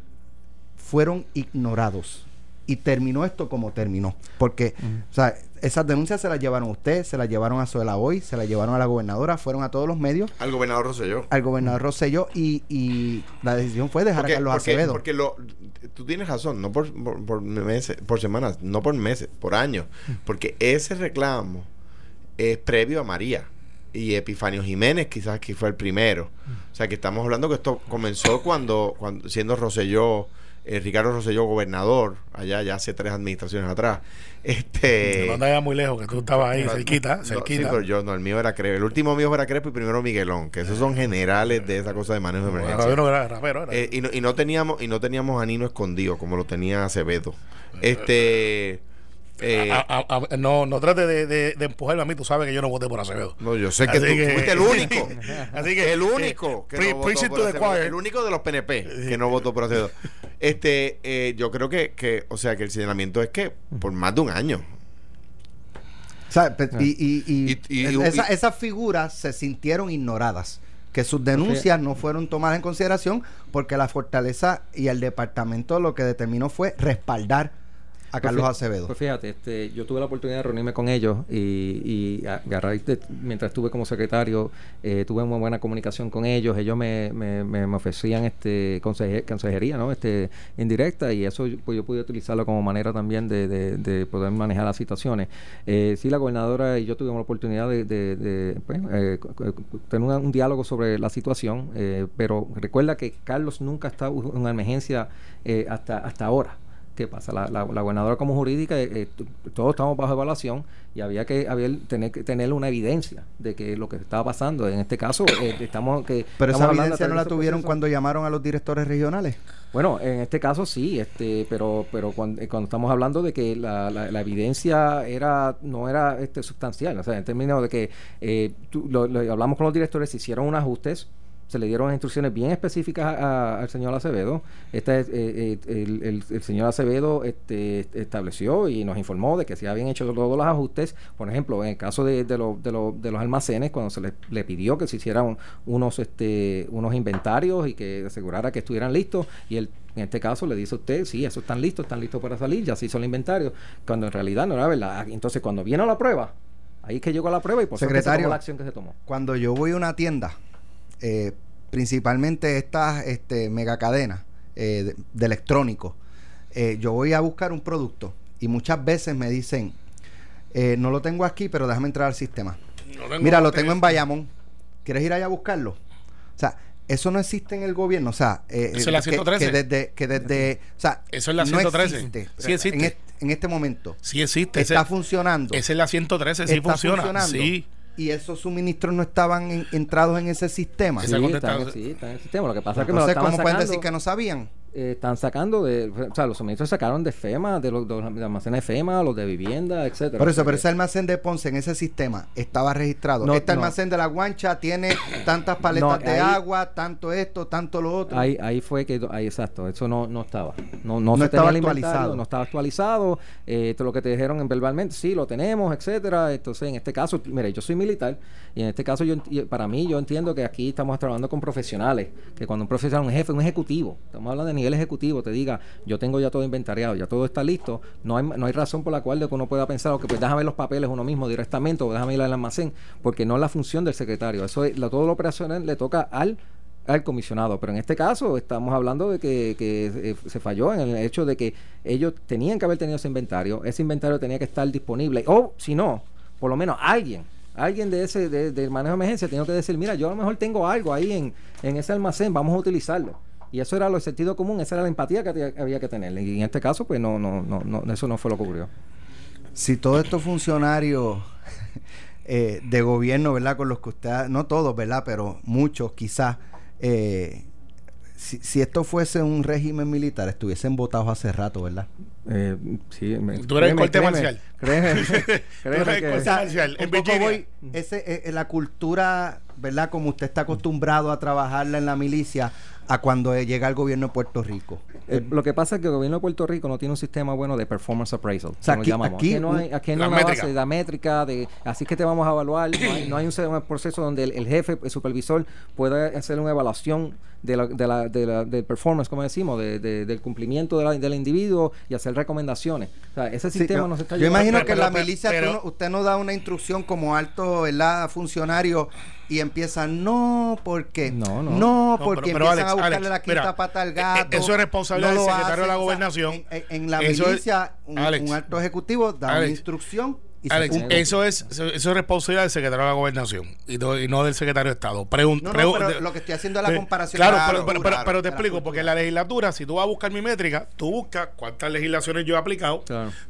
[SPEAKER 2] fueron ignorados? Y terminó esto como terminó. Porque, o sea, esas denuncias se las llevaron a usted, se las llevaron a Suela Hoy, se las llevaron a la gobernadora, fueron a todos los medios.
[SPEAKER 3] Al gobernador Rosselló.
[SPEAKER 2] Al gobernador Rosselló y, y la decisión fue dejar a Carlos Acevedo.
[SPEAKER 3] Porque lo, tú tienes razón, no por, por, meses, por semanas, no por meses, por años. Porque ese reclamo es previo a María. Y Epifanio Jiménez quizás que fue el primero. O sea que estamos hablando que esto comenzó cuando, cuando siendo Roselló, eh, Ricardo Roselló gobernador, allá ya hace tres administraciones atrás. Este,
[SPEAKER 4] no andaba muy lejos, que tú estabas ahí, cerquita, cerquita.
[SPEAKER 3] sí, pero yo no, el mío era Crepe. El último mío era Crepe y primero Miguelón, que esos son generales de esa cosa de manejo de emergencia. Eh, y, no, y no teníamos y no teníamos a Nino escondido como lo tenía Acevedo. Este
[SPEAKER 4] eh, no, no trate de, de, empujarme a mí, tú sabes que yo no voté por Acevedo.
[SPEAKER 3] No, yo sé que tú fuiste el único. [LAUGHS] así que el único que, no votó por Acevedo, El único de los PNP que no votó por Acevedo. Este, eh, yo creo que, que, o sea, que el señalamiento es que por más de un año.
[SPEAKER 2] y, esas figuras se sintieron ignoradas que sus denuncias no fueron tomadas en consideración porque la fortaleza y el departamento lo que determinó fue respaldar a Carlos Acevedo?
[SPEAKER 5] Pues fíjate, este, yo tuve la oportunidad de reunirme con ellos y, y a, mientras estuve como secretario, eh, tuve muy buena comunicación con ellos. Ellos me, me, me, ofrecían este consejería, ¿no? Este, indirecta y eso pues, yo pude utilizarlo como manera también de, de, poder manejar las situaciones. Eh, sí, la gobernadora y yo tuvimos la oportunidad de, pues, eh, tener un, diálogo sobre la situación, eh, pero recuerda que Carlos nunca estado en una emergencia eh, hasta, hasta ahora. ¿Qué pasa? La, la, gobernadora como jurídica, eh, todos estamos bajo evaluación y había que había tener que tener una evidencia de que lo que estaba pasando. En este caso, estamos que
[SPEAKER 2] Pero esa evidencia no la tuvieron cuando llamaron a los directores regionales.
[SPEAKER 5] Bueno, en este caso sí, este, pero pero cuando, estamos hablando de que la, la, evidencia era no era este sustancial, o sea, en términos de que lo, hablamos con los directores, se hicieron unos ajustes se le dieron instrucciones bien específicas al señor Acevedo. Este, eh, eh, el, señor Acevedo este, estableció y nos informó de que se habían hecho todos los ajustes. Por ejemplo, en el caso de, de, de, los almacenes, cuando se le, pidió que se hicieran unos, este, unos inventarios y que asegurara que estuvieran listos, y él en este caso le dice a usted, sí, eso están listos, están listos para salir, ya se hizo el inventario, cuando en realidad no era verdad. Entonces, cuando viene la prueba, ahí es que llegó la prueba y por
[SPEAKER 2] eso se tomó la acción que se tomó. Cuando yo voy a una tienda, eh, principalmente estas este, megacadenas eh, de, electrónicos, eh, yo voy a buscar un producto y muchas veces me dicen, eh, no lo tengo aquí, pero déjame entrar al sistema. Mira, lo tengo en Bayamón. ¿Quieres ir allá a buscarlo? O sea, eso no existe en el gobierno. O sea,
[SPEAKER 4] eso es la 113.
[SPEAKER 2] Que, desde, que desde, o sea,
[SPEAKER 4] eso es la 113. No existe,
[SPEAKER 2] sí existe. En, este, momento.
[SPEAKER 4] Sí existe.
[SPEAKER 2] Está funcionando.
[SPEAKER 4] Esa es la 113, sí funciona. Sí
[SPEAKER 2] y esos suministros no estaban entrados en ese sistema.
[SPEAKER 5] Sí, están, sí, en el sistema. Lo que pasa es que me
[SPEAKER 2] lo ¿cómo pueden decir que no sabían?
[SPEAKER 5] Eh, están sacando de, o sea, los suministros sacaron de FEMA, de los, almacenes de FEMA, los de vivienda, etcétera.
[SPEAKER 2] Por eso, pero ese almacén de Ponce en ese sistema estaba registrado. este almacén de la Guancha tiene tantas paletas de agua, tanto esto, tanto lo otro.
[SPEAKER 5] Ahí, ahí fue que, ahí exacto, eso no, no estaba. No, no, estaba actualizado. No estaba actualizado. Eh, esto lo que te dijeron verbalmente, sí, lo tenemos, etcétera. Entonces, en este caso, mire, yo soy militar y en este caso, yo para mí, yo entiendo que aquí estamos trabajando con profesionales, que cuando un profesional, un jefe, un ejecutivo, estamos hablando de nivel ejecutivo te diga, yo tengo ya todo inventariado, ya todo está listo, no hay, no hay razón por la cual de que uno pueda pensar, que pues déjame los papeles uno mismo directamente o déjame ir al almacén, porque no es la función del secretario. Eso es, todo lo operacional le toca al al comisionado. Pero en este caso estamos hablando de que, eh, se falló en el hecho de que ellos tenían que haber tenido ese inventario, ese inventario tenía que estar disponible, o si no, por lo menos alguien, alguien de ese de, del manejo de emergencia tenía que decir, mira, yo a lo mejor tengo algo ahí en, en ese almacén, vamos a utilizarlo. Y eso era lo sentido común, esa era la empatía que había que tener. Y en este caso, pues no, no, no, no eso no fue lo que ocurrió.
[SPEAKER 2] Si todos estos funcionarios eh, de gobierno, ¿verdad? Con los que usted, no todos, ¿verdad? Pero muchos quizás, eh, si, si, esto fuese un régimen militar, estuviesen votados hace rato, ¿verdad?
[SPEAKER 5] Eh, sí,
[SPEAKER 4] Tú eres el corte marcial.
[SPEAKER 2] Créeme, [LAUGHS] [LAUGHS] créeme, que, o sea, en Voy, ese, eh, la cultura, ¿verdad? Como usted está acostumbrado a trabajarla en la milicia, a cuando llega el gobierno de Puerto Rico.
[SPEAKER 5] Eh, lo que pasa es que el gobierno de Puerto Rico no tiene un sistema bueno de performance appraisal.
[SPEAKER 2] O sea, aquí, aquí,
[SPEAKER 5] no hay, aquí no hay base de métrica, de así que te vamos a evaluar. No hay, un, proceso donde el, jefe, el supervisor, pueda hacer una evaluación de la, de la, de la, del performance, como decimos, de, del cumplimiento del individuo y hacer recomendaciones. O sea, ese sistema no se está
[SPEAKER 2] Yo imagino que en la milicia usted no da una instrucción como alto ¿verdad? funcionario y empieza no porque no no, no porque empiezan a buscarle la quinta pata al eh, eh, gato
[SPEAKER 4] eso es responsabilidad del secretario de la gobernación.
[SPEAKER 2] en, la milicia un, alto ejecutivo da una instrucción
[SPEAKER 4] eso es eso es responsabilidad del secretario de la gobernación y no, del secretario de Estado.
[SPEAKER 2] Pregunta, lo que estoy haciendo es la comparación.
[SPEAKER 4] Claro, pero, te explico, porque en la legislatura, si tú vas a buscar mi métrica, tú buscas cuántas legislaciones yo he aplicado,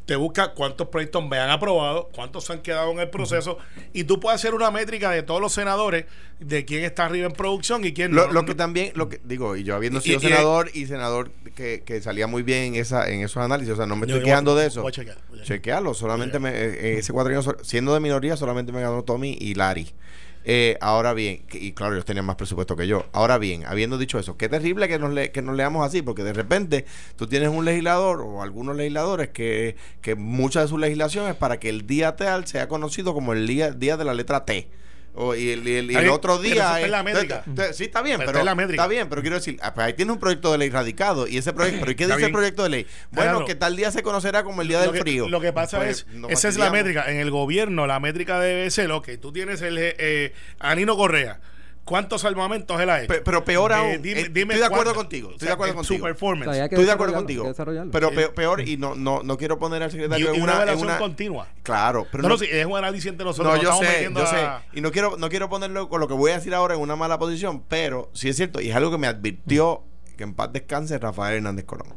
[SPEAKER 4] te buscas cuántos proyectos me han aprobado, cuántos se han quedado en el proceso, y tú puedes hacer una métrica de todos los senadores, de quién está arriba en producción y quién
[SPEAKER 3] lo, no. Lo que también, lo que digo, y yo habiendo sido senador y senador que, que, salía muy bien en, esa, en esos análisis, o sea, no me estoy quedando de eso. Chequearlo, solamente me, eh, ese cuatrienio, siendo de minoría, solamente me ganó Tommy y Larry. Eh, ahora bien, y claro, ellos tenían más presupuesto que yo. Ahora bien, habiendo dicho eso, qué terrible que nos, que nos leamos así, porque de repente tú tienes un legislador o algunos legisladores que, que mucha de su legislación es para que el día tal sea conocido como el día, día de la letra T O, y el, y el- y el otro
[SPEAKER 4] pero
[SPEAKER 3] día.
[SPEAKER 4] en
[SPEAKER 3] es-
[SPEAKER 4] la métrica.
[SPEAKER 3] te- te- sí, está bien,
[SPEAKER 4] Pero
[SPEAKER 3] pero.
[SPEAKER 4] la métrica.
[SPEAKER 3] Está bien, pero quiero decir, ah, pues ahí tiene un proyecto de ley radicado. Y ese proyecto. ¿Pero ¿y qué dice el proyecto de ley? Bueno,
[SPEAKER 4] Claro.
[SPEAKER 3] que tal día se conocerá como el día
[SPEAKER 4] lo
[SPEAKER 3] del
[SPEAKER 4] que,
[SPEAKER 3] frío.
[SPEAKER 4] Lo que pasa
[SPEAKER 3] Pues,
[SPEAKER 4] es, esa es la métrica. En el gobierno, la métrica debe ser, ok, tú tienes el eh, eh, Anino Correa. ¿Cuántos salvamentos él ha hecho?
[SPEAKER 3] Pe- pero peor aún,
[SPEAKER 4] dime-
[SPEAKER 3] eh,
[SPEAKER 4] dime
[SPEAKER 3] estoy de acuerdo
[SPEAKER 4] cuánto-
[SPEAKER 3] contigo,
[SPEAKER 4] o
[SPEAKER 3] estoy
[SPEAKER 4] sea,
[SPEAKER 3] de acuerdo contigo.
[SPEAKER 4] Su performance.
[SPEAKER 5] O sea,
[SPEAKER 3] Estoy de acuerdo contigo. Pero
[SPEAKER 4] Sí.
[SPEAKER 3] pe- peor, y no, no, no quiero poner al secretario
[SPEAKER 4] y
[SPEAKER 3] en
[SPEAKER 4] una
[SPEAKER 3] una. una-
[SPEAKER 4] continua.
[SPEAKER 3] Claro, pero
[SPEAKER 4] no, no, sí, es un análisis entre nosotros.
[SPEAKER 3] No,
[SPEAKER 4] nos
[SPEAKER 3] yo
[SPEAKER 4] estamos
[SPEAKER 3] sé,
[SPEAKER 4] metiendo
[SPEAKER 3] yo sé.
[SPEAKER 4] a-
[SPEAKER 3] Y no quiero, no quiero ponerlo con lo que voy a decir ahora en una mala posición, pero sí es cierto, y es algo que me advirtió, que en paz descanse Rafael Hernández Colón.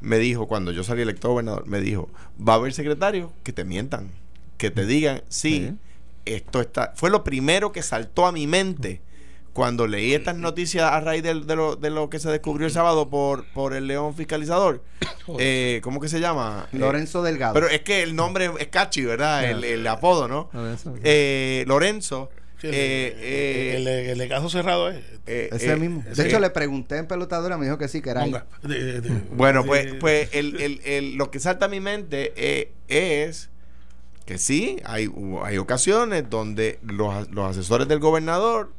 [SPEAKER 3] Me dijo, cuando yo salí electo gobernador, me dijo, va a haber secretarios que te mientan, que te digan, sí,
[SPEAKER 5] Sí.
[SPEAKER 3] esto está... Fue lo primero que saltó a mi mente cuando leí estas noticias a raíz de, lo, de lo que se descubrió el sábado por, por el león fiscalizador. [COUGHS] Eh, ¿Cómo que se llama? [COUGHS] Eh,
[SPEAKER 2] Lorenzo Delgado.
[SPEAKER 3] pero es que el nombre es catchy, ¿verdad? El, el apodo, ¿no?
[SPEAKER 5] Lorenzo.
[SPEAKER 3] Eh, Lorenzo.
[SPEAKER 4] Sí, el,
[SPEAKER 3] eh, eh,
[SPEAKER 4] el, el- el de caso cerrado es.
[SPEAKER 3] eh,
[SPEAKER 2] ese
[SPEAKER 3] eh,
[SPEAKER 2] mismo. De
[SPEAKER 3] sí.
[SPEAKER 2] hecho, le pregunté en pelotadora, me dijo que sí, que era él.
[SPEAKER 4] Ponga. De- de- [LAUGHS]
[SPEAKER 3] Bueno,
[SPEAKER 4] de-
[SPEAKER 3] pues, pues el, el- el- lo que salta a mi mente eh, es que sí, hay, hay ocasiones donde los, los asesores del gobernador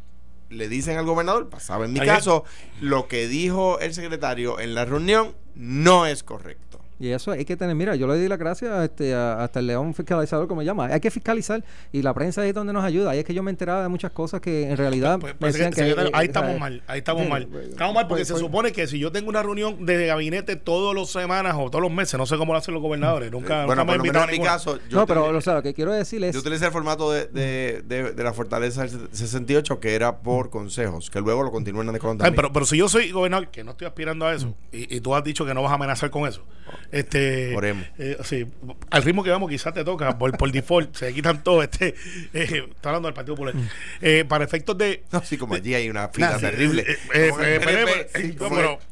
[SPEAKER 3] le dicen al gobernador, pasaba en mi caso, lo que dijo el secretario en la reunión no es correcto.
[SPEAKER 5] Y eso hay que tener, mira, yo le di las gracias este, a- hasta el león fiscalizador, como se llama. Hay que fiscalizar y la prensa es donde nos ayuda. Ahí es que yo me enteraba de muchas cosas que en realidad
[SPEAKER 4] Pues, pues,
[SPEAKER 5] que...
[SPEAKER 4] secretario, ahí
[SPEAKER 5] eh,
[SPEAKER 4] estamos
[SPEAKER 5] sea,
[SPEAKER 4] mal, ahí estamos
[SPEAKER 5] sí,
[SPEAKER 4] mal.
[SPEAKER 5] pues,
[SPEAKER 4] Estamos mal porque
[SPEAKER 5] pues,
[SPEAKER 4] se
[SPEAKER 5] pues,
[SPEAKER 4] supone que si yo tengo una reunión de gabinete todas las semanas o todos los meses, no sé cómo lo hacen los gobernadores, nunca,
[SPEAKER 3] Eh, bueno,
[SPEAKER 4] nunca me
[SPEAKER 3] lo
[SPEAKER 4] a
[SPEAKER 3] en mi caso, yo
[SPEAKER 5] no, pero
[SPEAKER 3] utilicé-
[SPEAKER 5] o sea, lo que quiero decir es...
[SPEAKER 3] Yo utilicé el formato de, de, de- de la Fortaleza del 68, que era por consejos, que luego lo Colón
[SPEAKER 4] Ay,
[SPEAKER 3] también.
[SPEAKER 4] pero, pero si yo soy gobernador, que no estoy aspirando a eso, y, y tú has dicho que no vas a amenazar con eso, este,
[SPEAKER 3] Oremos.
[SPEAKER 4] eh, sí, al ritmo que vamos, quizás te toca, por, por default, se quitan todo, este, eh, está hablando del Partido Popular, Eh, para efectos de...
[SPEAKER 3] No, sí, como allí hay una fila terrible.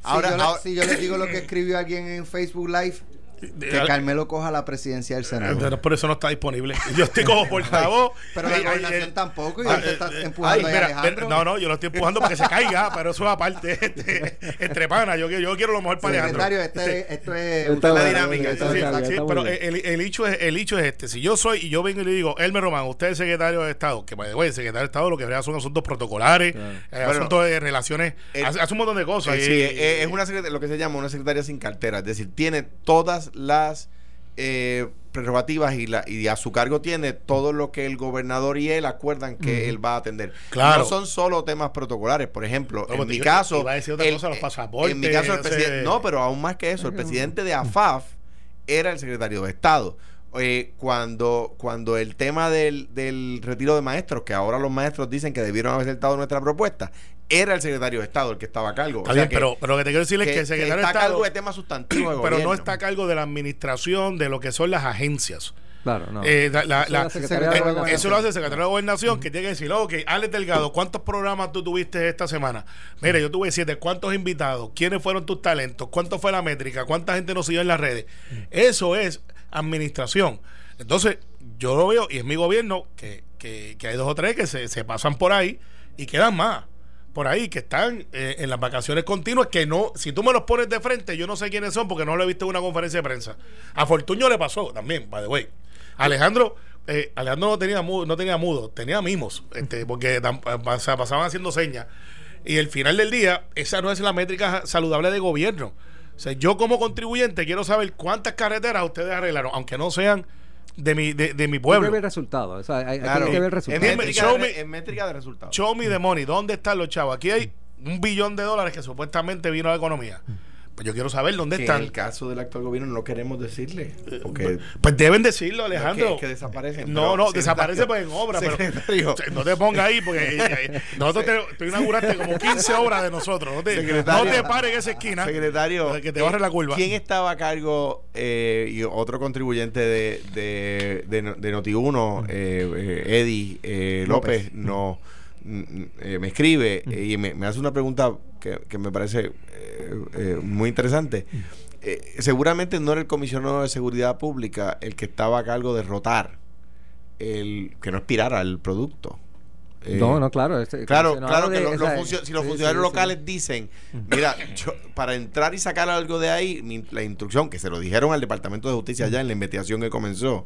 [SPEAKER 3] ahora-
[SPEAKER 2] si yo les digo lo que escribió alguien en Facebook Live, que
[SPEAKER 4] eh,
[SPEAKER 2] Carmelo coja la presidencia del Senado.
[SPEAKER 4] Pero por eso no está disponible. [LAUGHS] Yo estoy como portavoz.
[SPEAKER 2] Pero la gobernación
[SPEAKER 4] eh,
[SPEAKER 2] tampoco, y
[SPEAKER 4] ay,
[SPEAKER 2] usted está
[SPEAKER 4] eh,
[SPEAKER 2] empujando
[SPEAKER 4] ay,
[SPEAKER 2] ahí a
[SPEAKER 4] mira,
[SPEAKER 2] Alejandro.
[SPEAKER 4] No, no, yo lo estoy empujando para que se caiga, pero eso es aparte. [LAUGHS] Este, entre panas, yo, yo quiero lo mejor para Alejandro.
[SPEAKER 2] Secretario, este, esto es
[SPEAKER 5] Está
[SPEAKER 3] la
[SPEAKER 5] bueno,
[SPEAKER 3] dinámica,
[SPEAKER 5] está
[SPEAKER 4] Sí, sí, pero el, el hecho es, el hecho es este. Si yo soy y yo vengo y le digo, Elmer Román, usted es secretario de Estado, que way, el secretario de Estado lo que vea son asuntos protocolares,
[SPEAKER 5] Claro.
[SPEAKER 4] eh,
[SPEAKER 3] Bueno,
[SPEAKER 4] asuntos de relaciones,
[SPEAKER 3] el-
[SPEAKER 4] hace, hace un montón de cosas.
[SPEAKER 3] Eh,
[SPEAKER 4] y-
[SPEAKER 3] sí, eh, es una secretaria- lo que se llama una secretaria sin cartera, es decir, tiene todas las eh, prerrogativas y, la, y a su cargo tiene todo lo que el gobernador y él acuerdan que él va a atender.
[SPEAKER 4] Claro.
[SPEAKER 3] No son solo temas protocolares, por ejemplo,
[SPEAKER 4] No,
[SPEAKER 3] en mi
[SPEAKER 4] yo-
[SPEAKER 3] caso,
[SPEAKER 4] iba a decir otra
[SPEAKER 3] el-
[SPEAKER 4] cosa, los pasaportes,
[SPEAKER 3] en mi caso el
[SPEAKER 4] ese-
[SPEAKER 3] presidente, no, pero aún más que eso, el presidente de AFAF era el secretario de Estado. Eh, cuando, cuando el tema del, del retiro de maestros, que ahora los maestros dicen que debieron haber aceptado nuestra propuesta, era el secretario de Estado el que estaba a cargo.
[SPEAKER 4] Está
[SPEAKER 3] O sea
[SPEAKER 4] bien,
[SPEAKER 3] que-
[SPEAKER 4] pero, pero lo que te quiero decir es que, el secretario de
[SPEAKER 3] está a
[SPEAKER 4] Estado.
[SPEAKER 3] cargo de temas sustantivos de [CLEARS THROAT]
[SPEAKER 4] pero no está a cargo de la administración de lo que son las agencias.
[SPEAKER 5] Claro, no.
[SPEAKER 4] Eh, la- la- la-
[SPEAKER 2] eh,
[SPEAKER 4] eso lo hace el secretario de Gobernación, que tiene que decir, ok, Alex Delgado, ¿cuántos programas tú tuviste esta semana? Mire, yo tuve siete, ¿cuántos invitados? ¿Quiénes fueron tus talentos? ¿Cuánto fue la métrica? ¿Cuánta gente nos siguió en las redes? Eso es administración. Entonces, yo lo veo, y es mi gobierno, que, que, que hay dos o tres que se, se pasan por ahí y quedan más por ahí que están eh, en las vacaciones continuas que no, si tú me los pones de frente, yo no sé quiénes son porque no lo he visto en una conferencia de prensa. A Fortuño le pasó también, by the way. Alejandro, eh, Alejandro no tenía mudo, no tenía mudo, tenía mimos, este, porque [LAUGHS] pasaban haciendo señas. Y el final del día, esa no es la métrica saludable de gobierno. O sea, yo como contribuyente quiero saber cuántas carreteras ustedes arreglaron, aunque no sean de mi, de, de mi
[SPEAKER 5] Hay que
[SPEAKER 4] pueblo.
[SPEAKER 5] ver el resultado. O sea, hay, hay
[SPEAKER 3] Claro.
[SPEAKER 5] que ver el
[SPEAKER 3] en,
[SPEAKER 5] resultado.
[SPEAKER 4] Dime,
[SPEAKER 3] métrica
[SPEAKER 4] show
[SPEAKER 3] de,
[SPEAKER 4] me-
[SPEAKER 3] en métrica de resultados.
[SPEAKER 4] Show me the money. ¿Dónde están los chavos? Aquí hay un billón de dólares que supuestamente vino a la economía. Pues yo quiero saber dónde
[SPEAKER 3] que en
[SPEAKER 4] están.
[SPEAKER 3] el caso del actual gobierno no queremos decirle. Porque
[SPEAKER 4] Pues deben decirlo, Alejandro.
[SPEAKER 3] que, que desaparecen.
[SPEAKER 4] No, no, desaparece pues en obra, pero
[SPEAKER 3] secretario.
[SPEAKER 4] no te pongas ahí porque eh, eh, [LAUGHS] nosotros te, tú inauguraste como 15 obras de nosotros. No te, no te pares en esa esquina.
[SPEAKER 3] Secretario,
[SPEAKER 4] que te
[SPEAKER 3] eh,
[SPEAKER 4] barre la curva.
[SPEAKER 3] ¿Quién estaba a cargo eh, y otro contribuyente de, de, de, de Noti1, eh, eh, Eddie eh, López, no eh, me escribe eh, y me, me hace una pregunta que, que me parece eh, muy interesante. Seguramente no era el comisionado de seguridad pública el que estaba a cargo de rotar el que no expirara el producto. Eh,
[SPEAKER 5] No, no, claro. este,
[SPEAKER 3] Claro, claro que
[SPEAKER 5] de-
[SPEAKER 3] lo- funcio- si los
[SPEAKER 5] sí,
[SPEAKER 3] funcionarios
[SPEAKER 5] sí, sí.
[SPEAKER 3] locales dicen, mira, yo- para entrar y sacar algo de ahí, mi- la instrucción que se lo dijeron al Departamento de Justicia ya en la investigación que comenzó,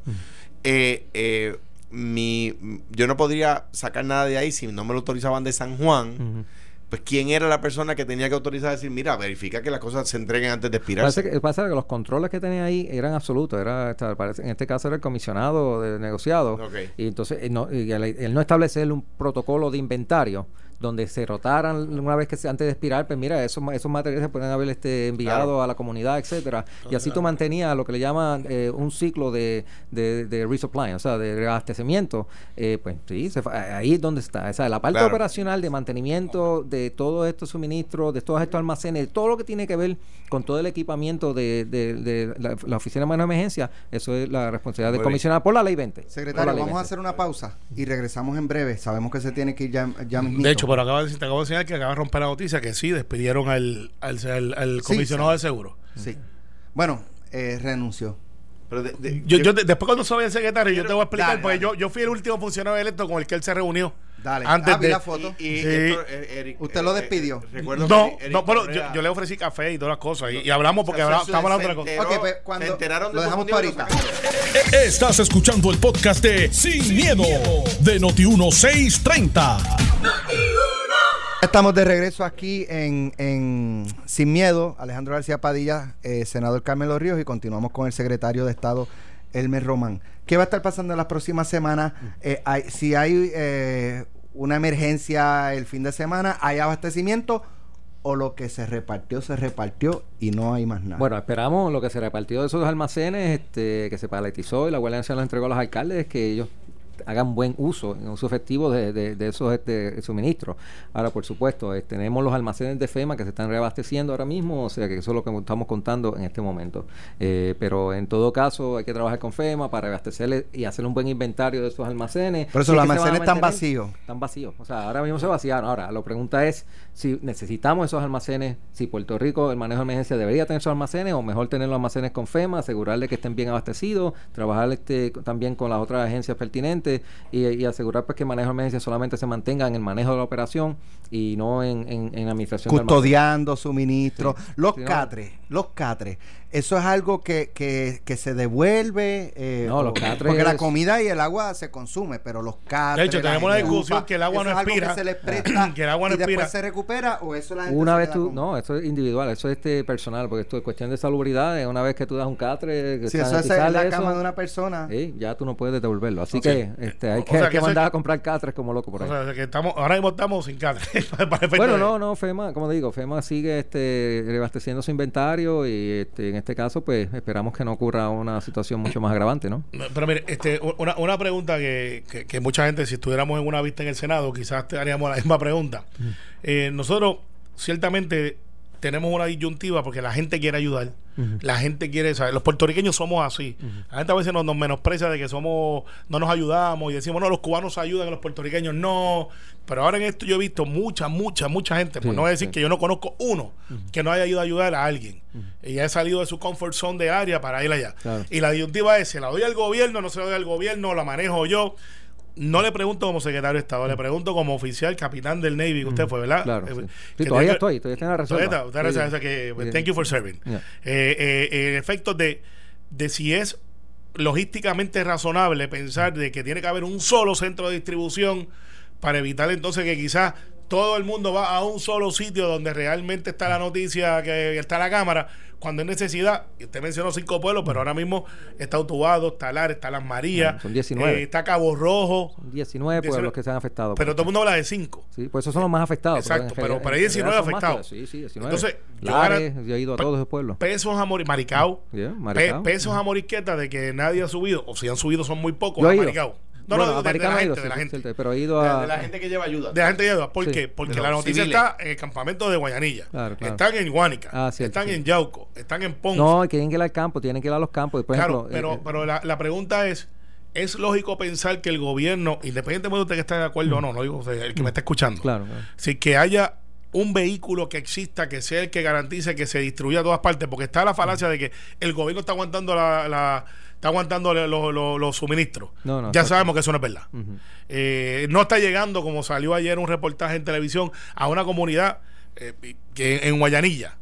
[SPEAKER 3] eh, eh, mi, yo no podría sacar nada de ahí si no me lo autorizaban de San Juan. Pues, ¿quién era la persona que tenía que autorizar a decir, mira, verifica que las cosas se entreguen antes de expirarse?
[SPEAKER 5] Parece que, pasa que los controles que tenía ahí eran absolutos. Era, en este caso era el comisionado de negociado.
[SPEAKER 3] Ok.
[SPEAKER 5] Y entonces él no, y él, él no establecer un protocolo de inventario donde se rotaran una vez que se, antes de expirar, pues mira, esos, esos materiales se pueden haber este, enviado
[SPEAKER 3] Claro.
[SPEAKER 5] a la comunidad, etcétera. Y así tú mantenías lo que le llaman eh, un ciclo de, de, de resupply, o sea, de reabastecimiento. Eh, pues sí, se fa- ahí es donde está. O sea, la parte
[SPEAKER 3] Claro.
[SPEAKER 5] operacional de mantenimiento de todos estos suministros, de todos estos almacenes, todo lo que tiene que ver con todo el equipamiento de, de- de la, la Oficina de Manejo de Emergencia, eso es la responsabilidad del comisionado por la ley 20. Por la
[SPEAKER 2] Secretario,
[SPEAKER 5] ley
[SPEAKER 2] vamos a
[SPEAKER 5] 20.
[SPEAKER 2] hacer una pausa y regresamos en breve. Sabemos que se tiene que ir ya, ya.
[SPEAKER 4] De hecho, pero acaba de decir, te acabo de enseñar que acaba de romper la noticia que sí despidieron al, al, al- al
[SPEAKER 2] Sí,
[SPEAKER 4] comisionado
[SPEAKER 2] sí.
[SPEAKER 4] de seguro.
[SPEAKER 2] Sí. Bueno, eh, renunció.
[SPEAKER 3] Pero de- de-
[SPEAKER 4] Yo, yo te- después cuando soy el secretario, yo te voy a explicar,
[SPEAKER 2] Dale,
[SPEAKER 4] porque
[SPEAKER 2] dale.
[SPEAKER 4] yo, yo fui el último funcionario electo con el que él se reunió.
[SPEAKER 2] Dale.
[SPEAKER 4] Antes
[SPEAKER 2] Ah, vi
[SPEAKER 4] de...
[SPEAKER 2] la foto.
[SPEAKER 3] y- y
[SPEAKER 4] Sí.
[SPEAKER 3] eh, Eric,
[SPEAKER 2] Usted lo
[SPEAKER 3] eh,
[SPEAKER 2] despidió.
[SPEAKER 3] recuerdo
[SPEAKER 4] No,
[SPEAKER 3] que
[SPEAKER 4] no, pero yo, yo le ofrecí café y todas las cosas. Y, y hablamos porque
[SPEAKER 3] O sea,
[SPEAKER 4] hablamos-
[SPEAKER 3] se-
[SPEAKER 4] estamos hablando de otra cosa.
[SPEAKER 2] Ok, pues, cuando-
[SPEAKER 3] se enteraron de
[SPEAKER 2] lo dejamos para ahorita.
[SPEAKER 1] Estás escuchando el podcast de Sin, miedo, de Noti1630.
[SPEAKER 2] Estamos de regreso aquí en, en Sin Miedo, Alejandro García Padilla, eh, senador Carmelo Ríos, y continuamos con el secretario de Estado, Elmer Román. ¿Qué va a estar pasando en las próximas semanas? Eh, hay- si hay eh, una emergencia el fin de semana, ¿hay abastecimiento? ¿O lo que se repartió, se repartió y no hay más nada?
[SPEAKER 5] Bueno, esperamos lo que se repartió de esos almacenes, este, que se paletizó y la Guardia Nacional los entregó a los alcaldes, que ellos hagan buen uso, en uso efectivo de, de- de esos este, suministros. Ahora, por supuesto, eh, tenemos los almacenes de FEMA que se están reabasteciendo ahora mismo, o sea que eso es lo que estamos contando en este momento. Eh, pero en todo caso, hay que trabajar con FEMA para reabastecerle y hacer un buen inventario de esos almacenes.
[SPEAKER 2] Por eso los almacenes están vacíos.
[SPEAKER 5] Están vacíos. O sea, ahora mismo se vaciaron. Ahora, la pregunta es si necesitamos esos almacenes, si Puerto Rico, el manejo de emergencia, debería tener esos almacenes o mejor tener los almacenes con FEMA, asegurarle que estén bien abastecidos, trabajar este, también con las otras agencias pertinentes y, y asegurar pues que el manejo de emergencia solamente se mantenga en el manejo de la operación y no en, en, en la administración
[SPEAKER 2] custodiando suministros,
[SPEAKER 5] Sí.
[SPEAKER 2] los
[SPEAKER 5] Sí, no.
[SPEAKER 2] catres, los catres. Eso es algo que, que, que se devuelve. eh,
[SPEAKER 5] No, los catres
[SPEAKER 2] Porque la comida y el agua se consume, pero los catres.
[SPEAKER 4] De hecho, tenemos
[SPEAKER 2] la
[SPEAKER 4] discusión que el agua no expira.
[SPEAKER 2] que se les [CLEARS THROAT] presta
[SPEAKER 4] Que el agua no
[SPEAKER 2] y después
[SPEAKER 4] expira.
[SPEAKER 2] se recupera o eso la gente
[SPEAKER 5] Una
[SPEAKER 2] se
[SPEAKER 5] vez tú,
[SPEAKER 2] con-
[SPEAKER 5] no, eso es individual, eso es este personal, porque esto es cuestión de salubridad, una vez que tú das un catre, que
[SPEAKER 2] Si eso es en la
[SPEAKER 5] eso,
[SPEAKER 2] cama de una persona.
[SPEAKER 5] ya tú no puedes devolverlo. Así
[SPEAKER 4] sea,
[SPEAKER 5] este, hay
[SPEAKER 4] o
[SPEAKER 5] que,
[SPEAKER 4] sea,
[SPEAKER 5] hay
[SPEAKER 4] que
[SPEAKER 5] que
[SPEAKER 4] eso
[SPEAKER 5] mandar
[SPEAKER 4] es-
[SPEAKER 5] a comprar catres como loco por
[SPEAKER 4] O
[SPEAKER 5] ahí.
[SPEAKER 4] sea, que estamos, ahora mismo estamos sin. [LAUGHS] Para efecto
[SPEAKER 5] Bueno, no, no, FEMA, como digo, FEMA sigue este, reabasteciendo su inventario y este, en este caso, pues esperamos que no ocurra una situación mucho más agravante, ¿no?
[SPEAKER 4] Pero mire, este, una, una pregunta que, que- que mucha gente, si estuviéramos en una vista en el Senado, quizás te haríamos la misma pregunta. Eh, nosotros, ciertamente, tenemos una disyuntiva porque la gente quiere ayudar. La gente quiere, ¿sabes? Los puertorriqueños somos así. La gente a veces nos, nos menosprecia de que somos, no nos ayudamos y decimos, no, los cubanos ayudan a los puertorriqueños. No. Pero ahora en esto yo he visto mucha, mucha, mucha gente,
[SPEAKER 5] Sí,
[SPEAKER 4] no decir
[SPEAKER 5] sí.
[SPEAKER 4] que yo no conozco uno que no haya ido a ayudar a alguien. Y ha salido de su comfort zone de área para ir allá.
[SPEAKER 5] Claro.
[SPEAKER 4] Y la disyuntiva es, ¿se la doy al gobierno no se la doy al gobierno? ¿La manejo yo? No le pregunto como secretario de Estado, le pregunto como oficial, capitán del Navy, que usted fue, ¿verdad?
[SPEAKER 5] Claro,
[SPEAKER 4] Eh,
[SPEAKER 5] sí.
[SPEAKER 4] que
[SPEAKER 5] todavía estoy, todavía estoy en la reserva.
[SPEAKER 4] Todavía está, usted
[SPEAKER 5] Sí,
[SPEAKER 4] que,
[SPEAKER 5] Sí.
[SPEAKER 4] thank you for serving.
[SPEAKER 5] Yeah.
[SPEAKER 4] Eh, eh, eh, efectos de, de si es logísticamente razonable pensar de que tiene que haber un solo centro de distribución para evitar entonces que quizás todo el mundo va a un solo sitio donde realmente está la noticia, que está la cámara, cuando es necesidad. Y usted mencionó cinco pueblos, pero ahora mismo está Utubado, está Lar, está Las Marías,
[SPEAKER 5] Son 19.
[SPEAKER 4] eh, está Cabo Rojo,
[SPEAKER 5] 19 pueblos que se han afectado.
[SPEAKER 4] pero todo el mundo habla de cinco.
[SPEAKER 5] Sí, pues esos son los más afectados.
[SPEAKER 4] Exacto, pero-
[SPEAKER 5] en-
[SPEAKER 4] pero hay
[SPEAKER 5] en
[SPEAKER 4] 19
[SPEAKER 5] realidad son más
[SPEAKER 4] afectados.
[SPEAKER 5] Sí, sí, 19.
[SPEAKER 4] Entonces, yo
[SPEAKER 5] Lares, yo he ido a todos esos pueblos.
[SPEAKER 4] Pesos a morir, Maricao,
[SPEAKER 5] Yeah,
[SPEAKER 4] Pe-
[SPEAKER 5] Maricao.
[SPEAKER 4] pesos a morisqueta de que nadie ha subido, o si han subido son muy pocos
[SPEAKER 5] Yo
[SPEAKER 4] a. Maricao. No,
[SPEAKER 5] Bueno,
[SPEAKER 4] no, de, la gente, de la gente.
[SPEAKER 5] cierto, Pero he ido a...
[SPEAKER 3] de la gente que lleva ayuda.
[SPEAKER 4] De la gente de ayuda. ¿Por
[SPEAKER 5] Sí.
[SPEAKER 4] qué? Porque la noticia
[SPEAKER 3] civiles.
[SPEAKER 4] está en el campamento de Guayanilla.
[SPEAKER 5] Claro, claro.
[SPEAKER 4] Están en Guánica.
[SPEAKER 5] Ah, cierto,
[SPEAKER 4] están
[SPEAKER 5] sí.
[SPEAKER 4] en Yauco. Están en Ponce.
[SPEAKER 5] No, tienen que ir al campo, tienen que ir a los campos. y, Por
[SPEAKER 4] claro,
[SPEAKER 5] ejemplo,
[SPEAKER 4] pero,
[SPEAKER 5] eh,
[SPEAKER 4] pero la, la pregunta es: ¿es lógico pensar que el gobierno, independientemente de usted que esté de acuerdo o no, no digo o sea, el que me está escuchando,
[SPEAKER 5] Mm. Claro, claro.
[SPEAKER 4] si que haya un vehículo que exista, que sea el que garantice que se distribuya a todas partes, porque está la falacia de que el gobierno está aguantando la, la- está aguantando los, los- los suministros.
[SPEAKER 5] No, no,
[SPEAKER 4] ya sabemos que eso no es verdad. Eh, no está llegando, como salió ayer un reportaje en televisión, a una comunidad eh, que en Guayanilla,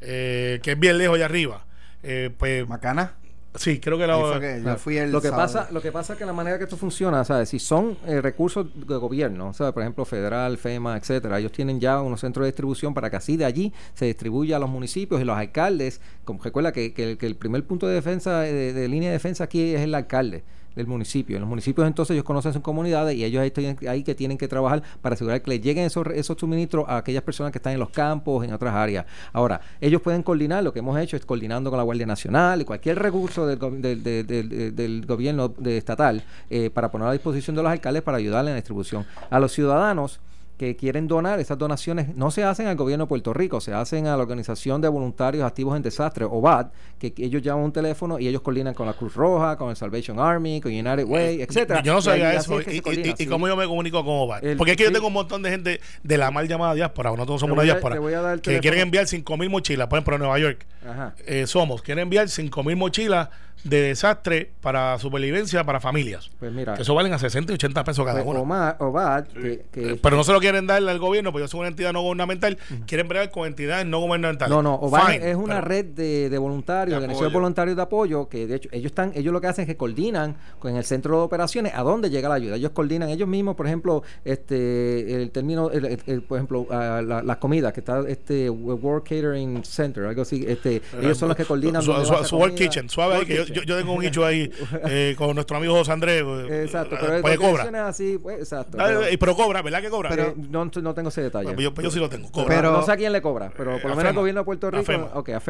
[SPEAKER 4] eh, que es bien lejos allá arriba. Eh, pues
[SPEAKER 2] Macana.
[SPEAKER 4] Sí, creo que
[SPEAKER 2] fue
[SPEAKER 4] la.
[SPEAKER 2] que yo
[SPEAKER 5] Claro.
[SPEAKER 2] fui el
[SPEAKER 5] lo que
[SPEAKER 2] sábado.
[SPEAKER 5] pasa lo que pasa es que la manera que esto funciona sabes si son eh, recursos de gobierno ¿sabes? por ejemplo federal FEMA etcétera ellos tienen ya unos centros de distribución para que así de allí se distribuya a los municipios y los alcaldes como recuerda que, que el- que el primer punto de defensa eh, de, de línea de defensa aquí es el alcalde del municipio. En los municipios entonces ellos conocen sus comunidades y ellos ahí, ahí que tienen que trabajar para asegurar que le lleguen esos, esos suministros a aquellas personas que están en los campos, en otras áreas. Ahora, ellos pueden coordinar, lo que hemos hecho es coordinando con la Guardia Nacional y cualquier recurso del- del- del- del gobierno de estatal eh, para poner a disposición de los alcaldes para ayudarle en la distribución. A los ciudadanos que quieren donar, esas donaciones no se hacen al gobierno de Puerto Rico, se hacen a la Organización de Voluntarios Activos en Desastre, OVAD, que, ellos llaman un teléfono y ellos coordinan con la Cruz Roja, con el Salvation Army, con United Way, etcétera.
[SPEAKER 4] Yo no sabía eso.
[SPEAKER 5] es que
[SPEAKER 4] Y,
[SPEAKER 5] coordina,
[SPEAKER 4] y- y
[SPEAKER 5] sí.
[SPEAKER 4] cómo yo me comunico con Oval.
[SPEAKER 5] El-
[SPEAKER 4] Porque es que yo tengo un montón de gente de la mal llamada diáspora. Nosotros somos una
[SPEAKER 5] a-
[SPEAKER 4] diáspora.
[SPEAKER 5] a
[SPEAKER 4] que
[SPEAKER 5] teléfono.
[SPEAKER 4] quieren enviar 5 mil mochilas. Por ejemplo, en Nueva York.
[SPEAKER 5] Ajá.
[SPEAKER 4] eh, somos. Quieren enviar 5 mil mochilas de desastre para supervivencia para familias.
[SPEAKER 5] Pues mira,
[SPEAKER 4] Que eso valen a 60 y 80 pesos cada
[SPEAKER 5] pues
[SPEAKER 4] uno.
[SPEAKER 5] Omar- OVAD, que, que-
[SPEAKER 4] Eh, Pero no se lo quieren darle al gobierno, porque yo soy una entidad no gubernamental. Quieren bregar con entidades no gubernamentales.
[SPEAKER 5] No, no, OVAD
[SPEAKER 4] Fine,
[SPEAKER 5] es una
[SPEAKER 4] pero-
[SPEAKER 5] red de, de voluntarios,
[SPEAKER 3] De
[SPEAKER 5] organizaciones voluntarios de apoyo, que de hecho ellos están, ellos lo que hacen es que coordinan con el centro de operaciones a dónde llega la ayuda. Ellos coordinan ellos mismos, por ejemplo, este el término, el- el- el- por ejemplo, la- las comidas, que está este World Catering Center, algo así, este, ellos son los que coordinan.
[SPEAKER 4] Su, su- World. Kitchen, suave ahí, que yo,
[SPEAKER 5] Kitchen.
[SPEAKER 4] Yo, yo tengo un hecho ahí [LAUGHS] eh, con nuestro amigo José Andrés. eh,
[SPEAKER 5] Exacto,
[SPEAKER 4] eh,
[SPEAKER 5] pero
[SPEAKER 4] pues cobra.
[SPEAKER 5] así, pues, exacto.
[SPEAKER 4] Ah,
[SPEAKER 5] pero-
[SPEAKER 4] y pero cobra, ¿verdad que cobra?
[SPEAKER 5] pero
[SPEAKER 4] Eh,
[SPEAKER 5] no, no tengo ese detalle.
[SPEAKER 4] pues yo, pues yo sí lo tengo. Cobra.
[SPEAKER 2] Pero-
[SPEAKER 5] no sé a quién le cobra, pero
[SPEAKER 4] Eh,
[SPEAKER 5] por lo menos el gobierno de Puerto Rico.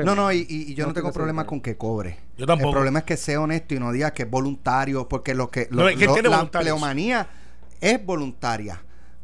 [SPEAKER 2] No, no, y, y- yo no,
[SPEAKER 5] No
[SPEAKER 2] tengo problema con que cobre.
[SPEAKER 4] Yo tampoco.
[SPEAKER 2] El problema es que sea honesto y no diga que es voluntario, porque lo que
[SPEAKER 4] No,
[SPEAKER 2] lo-
[SPEAKER 4] es que
[SPEAKER 2] lo- la
[SPEAKER 4] voluntarios.
[SPEAKER 2] pleomanía es voluntaria.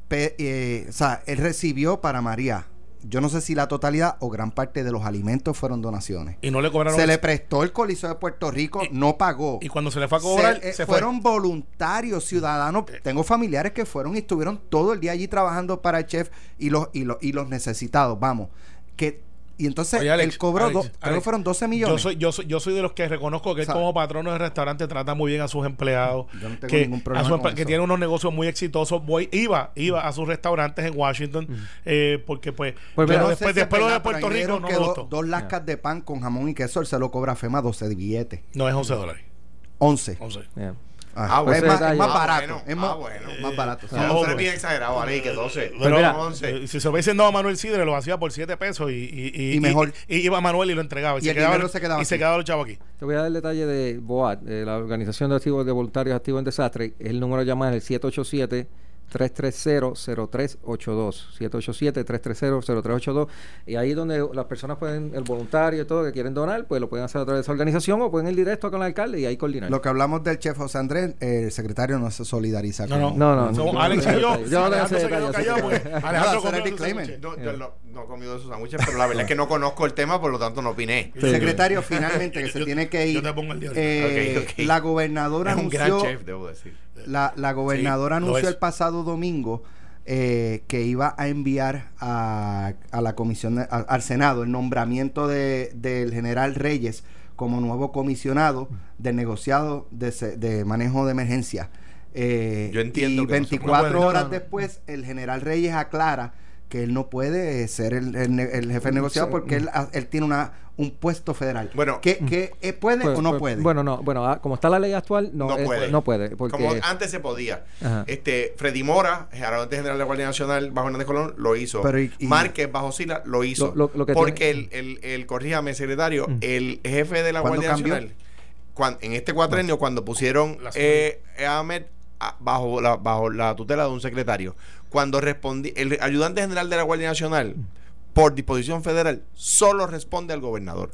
[SPEAKER 2] Pe- eh, o sea, él recibió para María, yo no sé si la totalidad o gran parte de los alimentos fueron donaciones.
[SPEAKER 4] Y no le cobraron.
[SPEAKER 2] Se le prestó el Coliseo de Puerto Rico,
[SPEAKER 4] Y-
[SPEAKER 2] no pagó.
[SPEAKER 4] y cuando se le fue a cobrar,
[SPEAKER 2] Se- eh,
[SPEAKER 4] se, fue.
[SPEAKER 2] fueron voluntarios ciudadanos. Tengo familiares que fueron y estuvieron todo el día allí trabajando para el chef y los y los, y los necesitados. Vamos, que y entonces
[SPEAKER 4] Oye, Alex,
[SPEAKER 2] él cobró,
[SPEAKER 4] Alex,
[SPEAKER 2] do- creo que
[SPEAKER 4] Alex,
[SPEAKER 2] fueron 12 millones.
[SPEAKER 4] Yo soy, yo, soy, yo soy de los que reconozco que él como patrono de restaurante trata muy bien a sus empleados.
[SPEAKER 2] Yo no tengo
[SPEAKER 4] que,
[SPEAKER 2] ningún problema
[SPEAKER 4] a su
[SPEAKER 2] con
[SPEAKER 4] que
[SPEAKER 2] eso.
[SPEAKER 4] tiene unos negocios muy exitosos. Voy, iba, iba a sus restaurantes en Washington eh, porque pues...
[SPEAKER 5] Pues
[SPEAKER 4] pero después,
[SPEAKER 2] es
[SPEAKER 4] después lo de Puerto Rico no
[SPEAKER 2] que
[SPEAKER 4] me gustó.
[SPEAKER 2] dos lascas de pan con jamón y queso, él se lo cobra a FEMA 12 de billetes.
[SPEAKER 4] No es 11 dólares.
[SPEAKER 2] 11.
[SPEAKER 4] 11.
[SPEAKER 5] Yeah.
[SPEAKER 2] Ah,
[SPEAKER 3] Ah, bueno.
[SPEAKER 2] es, más, es más barato.
[SPEAKER 3] Ah,
[SPEAKER 2] es
[SPEAKER 3] bueno.
[SPEAKER 2] más,
[SPEAKER 3] Ah, bueno.
[SPEAKER 2] más barato.
[SPEAKER 4] Ah,
[SPEAKER 3] No,
[SPEAKER 4] hombre.
[SPEAKER 3] es bien exagerado, Ale, que 12.
[SPEAKER 4] Pero
[SPEAKER 5] mira,
[SPEAKER 3] 11.
[SPEAKER 4] Eh, Si se lo hubiesen dado a Manuel Sidre, lo hacía por 7 pesos y, y,
[SPEAKER 2] Y mejor.
[SPEAKER 4] Y, iba Manuel y lo entregaba. Y,
[SPEAKER 2] Y
[SPEAKER 4] se, quedaba,
[SPEAKER 2] se quedaba
[SPEAKER 4] y se
[SPEAKER 2] aquí.
[SPEAKER 4] quedaba los chavos aquí.
[SPEAKER 5] Te voy a dar el detalle de BOAD, de la Organización de Activos de Voluntarios Activos en Desastre. El número de llamada es el 787 330-0382 787-330-0382 y ahí donde las personas pueden, el voluntario y todo que quieren donar, pues lo pueden hacer a través de esa organización o pueden ir directo con el alcalde y ahí coordinar.
[SPEAKER 2] Lo que hablamos del chef José Andrés, eh, el secretario no se solidariza
[SPEAKER 4] No,
[SPEAKER 2] con
[SPEAKER 4] no.
[SPEAKER 5] No, no,
[SPEAKER 4] Somos
[SPEAKER 5] no,
[SPEAKER 4] Alex
[SPEAKER 5] no,
[SPEAKER 4] y yo.
[SPEAKER 5] no, yo no
[SPEAKER 4] Alejandro se quedó callado porque
[SPEAKER 5] que-
[SPEAKER 4] Alejandro comió
[SPEAKER 2] disclaimer.
[SPEAKER 4] sándwiches.
[SPEAKER 3] No, yo no, [LAUGHS] no he comido esos sándwiches, pero la verdad es que no conozco el tema, por lo tanto no opiné.
[SPEAKER 2] El secretario finalmente que se
[SPEAKER 4] Yo-
[SPEAKER 2] tiene que ir.
[SPEAKER 4] yo te pongo el día
[SPEAKER 2] eh. La gobernadora
[SPEAKER 3] Es un gran chef, debo decir.
[SPEAKER 2] La, la gobernadora
[SPEAKER 4] Sí,
[SPEAKER 2] anunció el pasado domingo eh, que iba a enviar a, a la comisión a- al Senado el nombramiento de, del general Reyes como nuevo comisionado del negociado de, se- de manejo de emergencia. Eh,
[SPEAKER 3] Yo entiendo
[SPEAKER 2] y
[SPEAKER 3] que no se
[SPEAKER 2] 24
[SPEAKER 4] puede. No,
[SPEAKER 2] horas después el general Reyes aclara que él no puede ser el, el ne- el jefe de negociado
[SPEAKER 5] Sí.
[SPEAKER 2] porque él, él tiene una un puesto federal.
[SPEAKER 3] Bueno.
[SPEAKER 2] que, que, eh, puede
[SPEAKER 5] Pues-
[SPEAKER 2] o no
[SPEAKER 5] pues,
[SPEAKER 2] puede.
[SPEAKER 5] Bueno, no, bueno, ah, como está la ley actual, no,
[SPEAKER 3] No
[SPEAKER 5] eh,
[SPEAKER 3] puede.
[SPEAKER 5] no puede, porque
[SPEAKER 3] Como antes se podía.
[SPEAKER 5] Ajá.
[SPEAKER 3] Este, Freddy Mora, gerente general de la Guardia Nacional bajo Hernández Colón, lo hizo.
[SPEAKER 2] Pero y- y-
[SPEAKER 3] Márquez bajo Sila lo hizo.
[SPEAKER 5] Lo- lo- lo que
[SPEAKER 3] porque
[SPEAKER 5] tiene-
[SPEAKER 3] el, el, el, corríjame, secretario,
[SPEAKER 5] Mm.
[SPEAKER 3] el jefe de la
[SPEAKER 2] ¿Cuándo
[SPEAKER 3] Guardia
[SPEAKER 2] cambió?
[SPEAKER 3] Nacional, cuan- en este cuatrenio, cuando pusieron
[SPEAKER 4] La
[SPEAKER 3] eh, a Ahmed bajo la, bajo la tutela de un secretario, cuando respondí, el ayudante general de la Guardia Nacional, por disposición federal, solo responde al gobernador.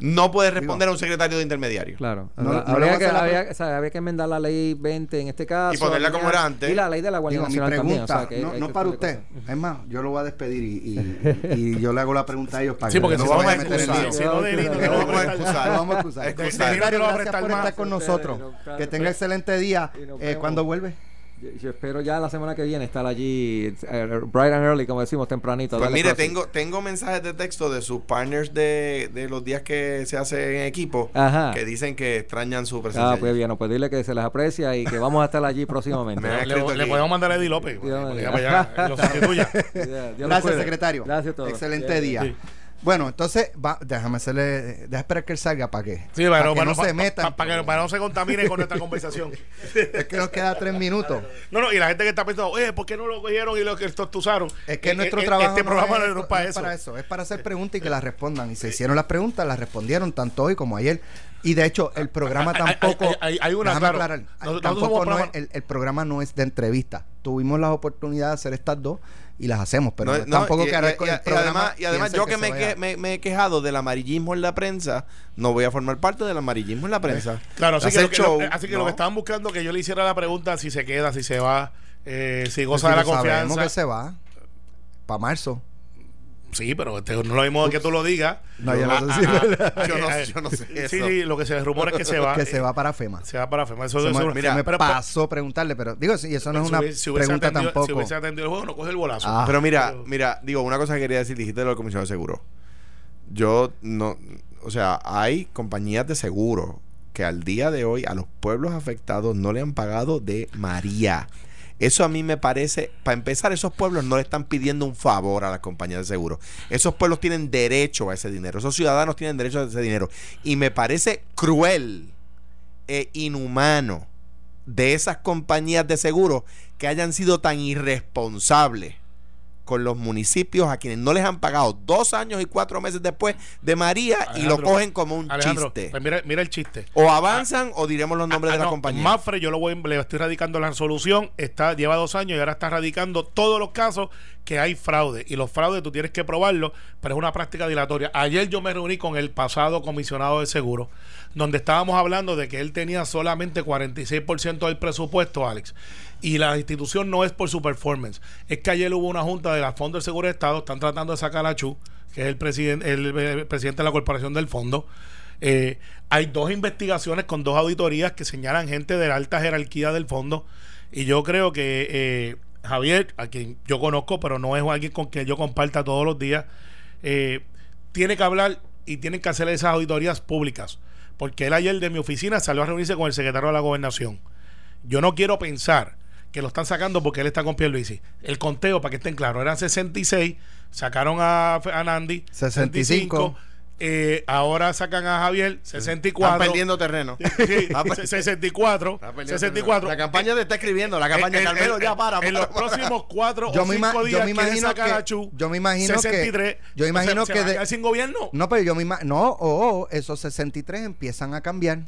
[SPEAKER 3] No puede responder a un secretario de intermediario.
[SPEAKER 5] Claro.
[SPEAKER 2] No-
[SPEAKER 5] Habría-
[SPEAKER 2] no
[SPEAKER 5] que, o sea, habría que enmendar la ley 20 en este caso.
[SPEAKER 3] Y ponerla como era antes.
[SPEAKER 5] Y la ley de la Guardia
[SPEAKER 2] Digo, mi
[SPEAKER 5] Nacional también. o
[SPEAKER 2] pregunta,
[SPEAKER 5] sea, que
[SPEAKER 2] no, no
[SPEAKER 5] que
[SPEAKER 2] para usted.
[SPEAKER 5] cosas.
[SPEAKER 2] Es más, yo lo voy a despedir y, y, y yo le hago la pregunta a ellos para
[SPEAKER 4] Sí,
[SPEAKER 2] que
[SPEAKER 4] porque
[SPEAKER 2] no
[SPEAKER 4] si
[SPEAKER 2] se
[SPEAKER 3] vamos
[SPEAKER 2] vaya
[SPEAKER 3] a excusar,
[SPEAKER 4] si no, Denito,
[SPEAKER 5] No,
[SPEAKER 3] no,
[SPEAKER 4] vamos a
[SPEAKER 3] vamos a
[SPEAKER 4] prestar
[SPEAKER 3] excusar.
[SPEAKER 2] Lo vamos a excusar. Gracias por estar con nosotros. Que tenga excelente día. Eh. ¿Cuándo vuelve?
[SPEAKER 5] Yo, yo espero ya la semana que viene estar allí, eh, bright and early, como decimos, tempranito.
[SPEAKER 3] Pues mire, tengo, tengo mensajes de texto de sus partners de, de los días que se hace en equipo
[SPEAKER 5] Ajá.
[SPEAKER 3] que dicen que extrañan su presencia.
[SPEAKER 5] Ah, pues
[SPEAKER 3] allí.
[SPEAKER 5] bien, pues dile que se les aprecia y que vamos a estar allí [LAUGHS] próximamente.
[SPEAKER 3] Me
[SPEAKER 4] Le, podemos mandar a Eddie López.
[SPEAKER 5] Dios
[SPEAKER 4] para allá, lo sustituya. [LAUGHS]
[SPEAKER 5] Dios
[SPEAKER 2] Gracias, secretario.
[SPEAKER 5] Gracias a todos.
[SPEAKER 2] Excelente día.
[SPEAKER 4] Sí.
[SPEAKER 2] Bueno, entonces, va, déjame hacerle. Deja esperar que él salga para que,
[SPEAKER 4] Sí,
[SPEAKER 2] para que no se meta.
[SPEAKER 4] para- que, para no se contamine con nuestra conversación. [LAUGHS]
[SPEAKER 2] Es que nos queda tres minutos.
[SPEAKER 4] No, no, y la gente que está pensando, oye, ¿por qué no lo cogieron y lo que estos usaron?
[SPEAKER 2] Es que
[SPEAKER 4] Eh,
[SPEAKER 2] nuestro
[SPEAKER 4] eh,
[SPEAKER 2] trabajo
[SPEAKER 4] Este
[SPEAKER 2] no
[SPEAKER 4] programa
[SPEAKER 2] es,
[SPEAKER 4] no es para eso.
[SPEAKER 2] para eso, es para hacer preguntas y que las respondan. Y se hicieron las preguntas, las respondieron tanto hoy como ayer. Y de hecho, el programa
[SPEAKER 4] Hay- hay-
[SPEAKER 2] tampoco.
[SPEAKER 4] hay- hay- hay una, claro.
[SPEAKER 2] aclarar, tampoco no es- el, el programa no es de entrevista. Tuvimos la oportunidad de hacer estas dos y las hacemos, pero
[SPEAKER 3] No,
[SPEAKER 2] no, tampoco
[SPEAKER 3] y-
[SPEAKER 2] que
[SPEAKER 3] y- y- y además, y además yo que,
[SPEAKER 2] se
[SPEAKER 3] me, que- me- me he quejado del amarillismo en la prensa, no voy a formar parte del amarillismo en la prensa.
[SPEAKER 4] Claro, así que, lo que,
[SPEAKER 3] show,
[SPEAKER 4] lo- así que lo
[SPEAKER 3] no.
[SPEAKER 4] que estaban buscando que yo le hiciera la pregunta si se queda, si se va, eh, si
[SPEAKER 2] Pues
[SPEAKER 4] goza
[SPEAKER 2] si
[SPEAKER 4] de la
[SPEAKER 2] lo sabemos
[SPEAKER 4] confianza.
[SPEAKER 2] que se va para marzo.
[SPEAKER 4] Sí, pero este, no lo mismo que tú lo digas.
[SPEAKER 2] No, yo no sé
[SPEAKER 4] Ah, ah, ah, [LAUGHS]
[SPEAKER 3] Yo no-
[SPEAKER 4] eh,
[SPEAKER 3] yo no sé
[SPEAKER 4] Sí,
[SPEAKER 3] eso.
[SPEAKER 4] sí, lo que se rumora es que se [LAUGHS] va.
[SPEAKER 2] que se
[SPEAKER 4] eh,
[SPEAKER 2] va para FEMA.
[SPEAKER 4] Se va para FEMA. Eso,
[SPEAKER 2] Se
[SPEAKER 4] eso-
[SPEAKER 2] me,
[SPEAKER 4] mira,
[SPEAKER 2] se me
[SPEAKER 4] pero-
[SPEAKER 2] pasó preguntarle, pero digo, si eso no es
[SPEAKER 4] si
[SPEAKER 2] una
[SPEAKER 4] hubiese- si hubiese
[SPEAKER 2] pregunta
[SPEAKER 4] atendido-
[SPEAKER 2] tampoco.
[SPEAKER 4] Si hubiese atendido el juego, no coge el bolazo.
[SPEAKER 2] Ah.
[SPEAKER 3] Pero mira,
[SPEAKER 4] Pero-
[SPEAKER 3] mira, digo, una cosa que quería decir, dijiste de la Comisión de Seguro. Yo no, o sea, hay compañías de seguro que al día de hoy a los pueblos afectados no le han pagado de María. Eso a mí me parece, para empezar, esos pueblos no le están pidiendo un favor a las compañías de seguro. Esos pueblos tienen derecho a ese dinero. Esos ciudadanos tienen derecho a ese dinero. Y me parece cruel e inhumano de esas compañías de seguro que hayan sido tan irresponsables con los municipios a quienes no les han pagado dos años y cuatro meses después de María y lo cogen como un
[SPEAKER 4] Alejandro,
[SPEAKER 3] chiste.
[SPEAKER 4] pues mira, mira el chiste.
[SPEAKER 3] O avanzan o diremos los nombres
[SPEAKER 4] Ah,
[SPEAKER 3] de la
[SPEAKER 4] no,
[SPEAKER 3] compañía.
[SPEAKER 4] Mafre, yo lo voy, le estoy radicando la resolución, está, lleva dos años y ahora está radicando todos los casos que hay fraude. Y los fraudes tú tienes que probarlo, pero es una práctica dilatoria. Ayer yo me reuní con el pasado comisionado de seguro, donde estábamos hablando de que él tenía solamente 46% del presupuesto, Alex. Y la institución no es por su performance. Es que ayer hubo una junta de la Fondo del Seguro de Estado, están tratando de sacar a Chu, que es el, presidente el, eh, presidente de la corporación del fondo. Eh, hay dos investigaciones con dos auditorías que señalan gente de la alta jerarquía del fondo. Y yo creo que eh, Javier, a quien yo conozco, pero no es alguien con quien yo comparta todos los días, tiene que hablar y tienen que hacer esas auditorías públicas. Porque él ayer de mi oficina salió a reunirse con el secretario de la gobernación. Yo no quiero pensar que lo están sacando porque él está con Pierluisi. El conteo, para que estén claros, eran 66, sacaron a, a Nandi,
[SPEAKER 2] 65.
[SPEAKER 4] eh, ahora sacan a Javier, 64.
[SPEAKER 3] Están perdiendo terreno.
[SPEAKER 4] Sí,
[SPEAKER 3] Está per-
[SPEAKER 4] 64.
[SPEAKER 3] está perdiendo
[SPEAKER 4] 64.
[SPEAKER 3] terreno. La campaña te está escribiendo, la campaña
[SPEAKER 4] En- en-
[SPEAKER 3] Carmelo, ya para.
[SPEAKER 4] En
[SPEAKER 3] para,
[SPEAKER 4] los
[SPEAKER 3] para.
[SPEAKER 4] próximos cuatro
[SPEAKER 2] Yo
[SPEAKER 4] o
[SPEAKER 2] me,
[SPEAKER 4] cinco
[SPEAKER 2] ima- yo
[SPEAKER 4] días
[SPEAKER 2] me imagino
[SPEAKER 4] sacar a
[SPEAKER 2] que
[SPEAKER 4] Chu.
[SPEAKER 2] yo me imagino
[SPEAKER 4] 63.
[SPEAKER 2] que yo imagino
[SPEAKER 4] se,
[SPEAKER 2] que
[SPEAKER 4] se a
[SPEAKER 2] de-
[SPEAKER 4] sin gobierno.
[SPEAKER 2] no pero yo me imagino no o o esos 63 empiezan a cambiar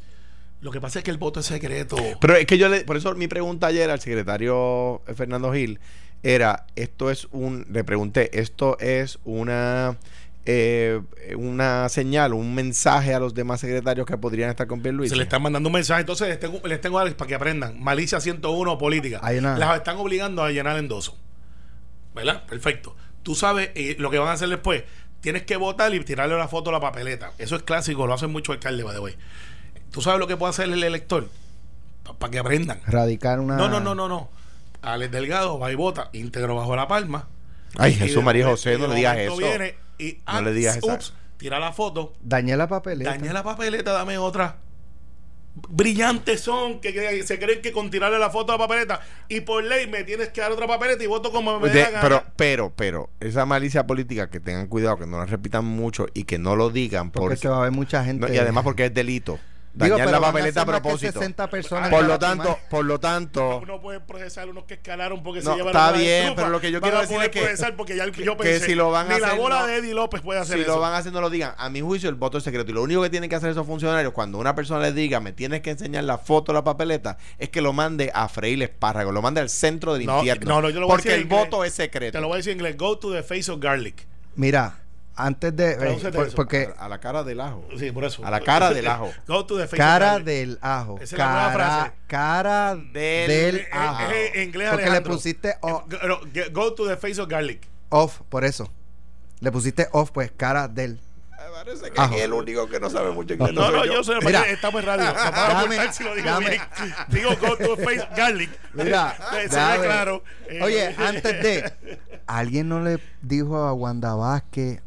[SPEAKER 4] Lo que pasa es que el voto es secreto.
[SPEAKER 3] Pero es que yo le, por eso mi pregunta ayer al secretario Fernando Gil era, esto es un, le pregunté, esto es una eh, una señal, un mensaje a los demás secretarios que podrían estar con Pierluisi.
[SPEAKER 4] Se le están mandando un mensaje. Entonces les tengo, les tengo Alex, para que aprendan. Malicia 101 política. Las están obligando a llenar endoso. ¿Verdad? Perfecto. Tú sabes eh, lo que van a hacer después. Tienes que votar y tirarle una foto a la papeleta. Eso es clásico, lo hacen muchos alcaldes, by the way. ¿Tú sabes lo que puede hacer el elector? Para que aprendan.
[SPEAKER 2] radicar una
[SPEAKER 4] No, no, no, no, no. Alex Delgado va y vota íntegro bajo la palma.
[SPEAKER 3] Ay,
[SPEAKER 4] Y
[SPEAKER 3] Jesús
[SPEAKER 4] de
[SPEAKER 3] María José, no
[SPEAKER 4] de
[SPEAKER 3] le digas eso.
[SPEAKER 4] viene y,
[SPEAKER 3] No le digas
[SPEAKER 4] ups, tira la foto,
[SPEAKER 2] dañé la papeleta
[SPEAKER 4] dañé la papeleta, dame otra. Brillantes son que, que se creen que con tirarle la foto a la papeleta y por ley me tienes que dar otra papeleta y voto como me
[SPEAKER 3] De-
[SPEAKER 4] dé la gana.
[SPEAKER 3] pero, pero, pero, esa malicia política que tengan cuidado, que no la repitan mucho y que no lo digan
[SPEAKER 2] porque
[SPEAKER 3] porque,
[SPEAKER 2] se va a ver mucha gente
[SPEAKER 3] no, y además porque es delito.
[SPEAKER 2] Digo,
[SPEAKER 3] Dañar la
[SPEAKER 2] a
[SPEAKER 3] papeleta a propósito.
[SPEAKER 2] 60 personas
[SPEAKER 3] Por lo tanto, por lo tanto,
[SPEAKER 4] uno puede procesar unos que escalaron porque
[SPEAKER 3] No,
[SPEAKER 4] se llevan
[SPEAKER 3] está
[SPEAKER 4] la
[SPEAKER 3] bien, pero lo que yo quiero
[SPEAKER 4] a
[SPEAKER 3] decir es que-
[SPEAKER 4] procesar porque ya yo
[SPEAKER 3] que
[SPEAKER 4] pensé,
[SPEAKER 3] si lo van a
[SPEAKER 4] ni la
[SPEAKER 3] hacer,
[SPEAKER 4] bola
[SPEAKER 3] no.
[SPEAKER 4] de Eddie López puede hacer
[SPEAKER 3] si
[SPEAKER 4] eso.
[SPEAKER 3] lo van haciendo lo digan. A mi juicio el voto es secreto. Y lo único que tienen que hacer esos funcionarios cuando una persona les diga me tienes que enseñar la foto de la papeleta es que lo mande a freír espárrago, lo mande al centro del
[SPEAKER 4] No,
[SPEAKER 3] infierno.
[SPEAKER 4] no, no, yo lo voy a
[SPEAKER 3] porque
[SPEAKER 4] decir
[SPEAKER 3] el
[SPEAKER 4] en inglés.
[SPEAKER 3] voto es secreto.
[SPEAKER 4] Te lo voy a decir en inglés. Go to the face of garlic.
[SPEAKER 2] mira antes de eh, por-
[SPEAKER 4] eso.
[SPEAKER 2] porque
[SPEAKER 3] a, a la cara del ajo.
[SPEAKER 4] Sí, por eso.
[SPEAKER 3] A la cara del ajo. [LAUGHS]
[SPEAKER 4] Go to the face of
[SPEAKER 2] cara
[SPEAKER 4] garlic.
[SPEAKER 2] del ajo
[SPEAKER 4] Esa es la nueva
[SPEAKER 2] cara
[SPEAKER 4] frase.
[SPEAKER 2] cara
[SPEAKER 3] Del-
[SPEAKER 2] del,
[SPEAKER 4] Eh,
[SPEAKER 2] ajo
[SPEAKER 4] eh, en inglés,
[SPEAKER 2] porque le
[SPEAKER 4] Alejandro.
[SPEAKER 2] pusiste o-
[SPEAKER 4] Eh, no, ge- Go to the face of garlic.
[SPEAKER 2] off por eso le pusiste off pues cara del
[SPEAKER 3] Me parece que
[SPEAKER 2] Ajo.
[SPEAKER 3] es el único que no sabe mucho inglés.
[SPEAKER 4] No, no,
[SPEAKER 3] soy
[SPEAKER 4] yo sé,
[SPEAKER 2] Mira.
[SPEAKER 4] porque estamos en radio. [LAUGHS]
[SPEAKER 2] Dame,
[SPEAKER 4] si lo digo
[SPEAKER 2] dame.
[SPEAKER 4] bien. Digo go to the face garlic.
[SPEAKER 2] Mira, [LAUGHS]
[SPEAKER 4] Eh, claro. Eh,
[SPEAKER 2] Oye, antes de. ¿Alguien no le dijo a Wanda Vázquez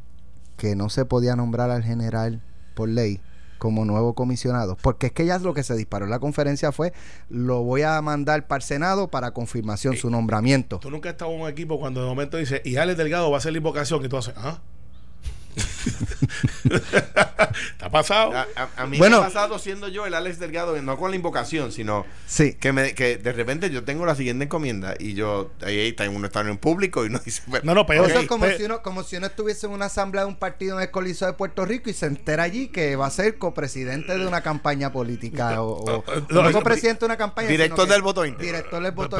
[SPEAKER 2] que no se podía nombrar al general por ley como nuevo comisionado? Porque es que ya lo que se disparó en la conferencia fue: lo voy a mandar para el Senado para confirmación su nombramiento.
[SPEAKER 4] Tú nunca has estado en un equipo cuando de momento dice, y Alex Delgado va a hacer la invocación y tú haces, ¿ah? [LAUGHS] ¿Está pasado?
[SPEAKER 3] A, a- a mí
[SPEAKER 2] Bueno.
[SPEAKER 3] me ha pasado siendo yo el Alex Delgado, no con la invocación, sino
[SPEAKER 2] Sí.
[SPEAKER 3] que, me, que de repente yo tengo la siguiente encomienda y yo, ahí ahí está, uno está en público y uno dice,
[SPEAKER 4] No, no, pero
[SPEAKER 2] Eso es como, si uno, como si uno estuviese en una asamblea de un partido en el Coliseo de Puerto Rico y se entera allí que va a ser copresidente de una campaña política [LAUGHS] o, o-
[SPEAKER 4] No,
[SPEAKER 2] no
[SPEAKER 4] no,
[SPEAKER 2] copresidente de una campaña.
[SPEAKER 3] Director del voto íntegro.
[SPEAKER 2] Director del voto.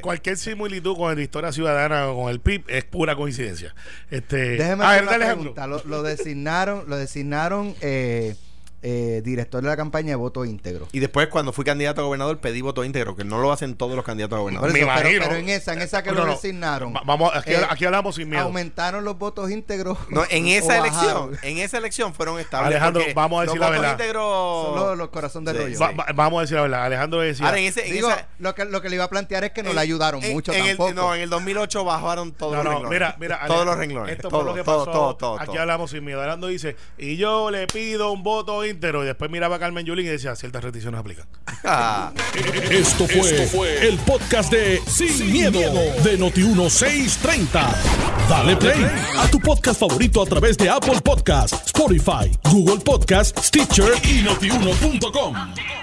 [SPEAKER 4] Cualquier similitud con la historia ciudadana o con el PIB es pura coincidencia. Este,
[SPEAKER 2] Déjeme
[SPEAKER 4] ah,
[SPEAKER 2] hacer
[SPEAKER 4] ¿verdad,
[SPEAKER 2] una
[SPEAKER 4] Alejandro?
[SPEAKER 2] pregunta. Lo, lo designaron, lo designaron eh, eh, director de la campaña de voto íntegro.
[SPEAKER 3] Y después, cuando fui candidato a gobernador, pedí voto íntegro, que no lo hacen todos los candidatos a gobernador.
[SPEAKER 4] Me
[SPEAKER 2] eso, pero,
[SPEAKER 4] imagino.
[SPEAKER 2] pero en esa, en esa que
[SPEAKER 4] No,
[SPEAKER 2] lo
[SPEAKER 4] no.
[SPEAKER 2] designaron.
[SPEAKER 4] Va- vamos, aquí,
[SPEAKER 2] eh,
[SPEAKER 4] aquí hablamos sin miedo.
[SPEAKER 2] Aumentaron los votos íntegros.
[SPEAKER 3] No, en esa
[SPEAKER 2] bajaron.
[SPEAKER 3] elección, en esa elección fueron estables.
[SPEAKER 4] Alejandro, vamos a decir
[SPEAKER 3] los
[SPEAKER 4] la
[SPEAKER 3] votos
[SPEAKER 4] verdad.
[SPEAKER 3] íntegros-
[SPEAKER 2] Son los, los corazón de
[SPEAKER 3] Sí,
[SPEAKER 2] rollo.
[SPEAKER 3] sí.
[SPEAKER 4] Va- va- vamos a decir la verdad. Alejandro decía.
[SPEAKER 3] Ahora, en ese, en
[SPEAKER 2] Digo,
[SPEAKER 3] esa-
[SPEAKER 2] lo que, lo que le iba a plantear es que no
[SPEAKER 3] en-
[SPEAKER 2] le ayudaron
[SPEAKER 3] en-
[SPEAKER 2] mucho
[SPEAKER 3] en el-
[SPEAKER 2] tampoco.
[SPEAKER 3] no, en el 2008 bajaron todos
[SPEAKER 4] No,
[SPEAKER 3] los
[SPEAKER 4] no,
[SPEAKER 3] renglones.
[SPEAKER 4] mira, mira,
[SPEAKER 3] todos los renglones.
[SPEAKER 4] Esto
[SPEAKER 3] todo,
[SPEAKER 4] fue lo que
[SPEAKER 3] todo,
[SPEAKER 4] pasó.
[SPEAKER 3] todo, todo,
[SPEAKER 4] Aquí hablamos sin miedo. Hablando dice, y yo le pido un voto íntegro. Y después miraba a Carmen Yulín y decía, ciertas restricciones aplican.
[SPEAKER 3] Ah.
[SPEAKER 1] Esto fue, el podcast de Sin, miedo, de Noti1630. Dale play a tu podcast favorito a través de Apple Podcasts, Spotify, Google Podcasts, Stitcher y notiuno.com.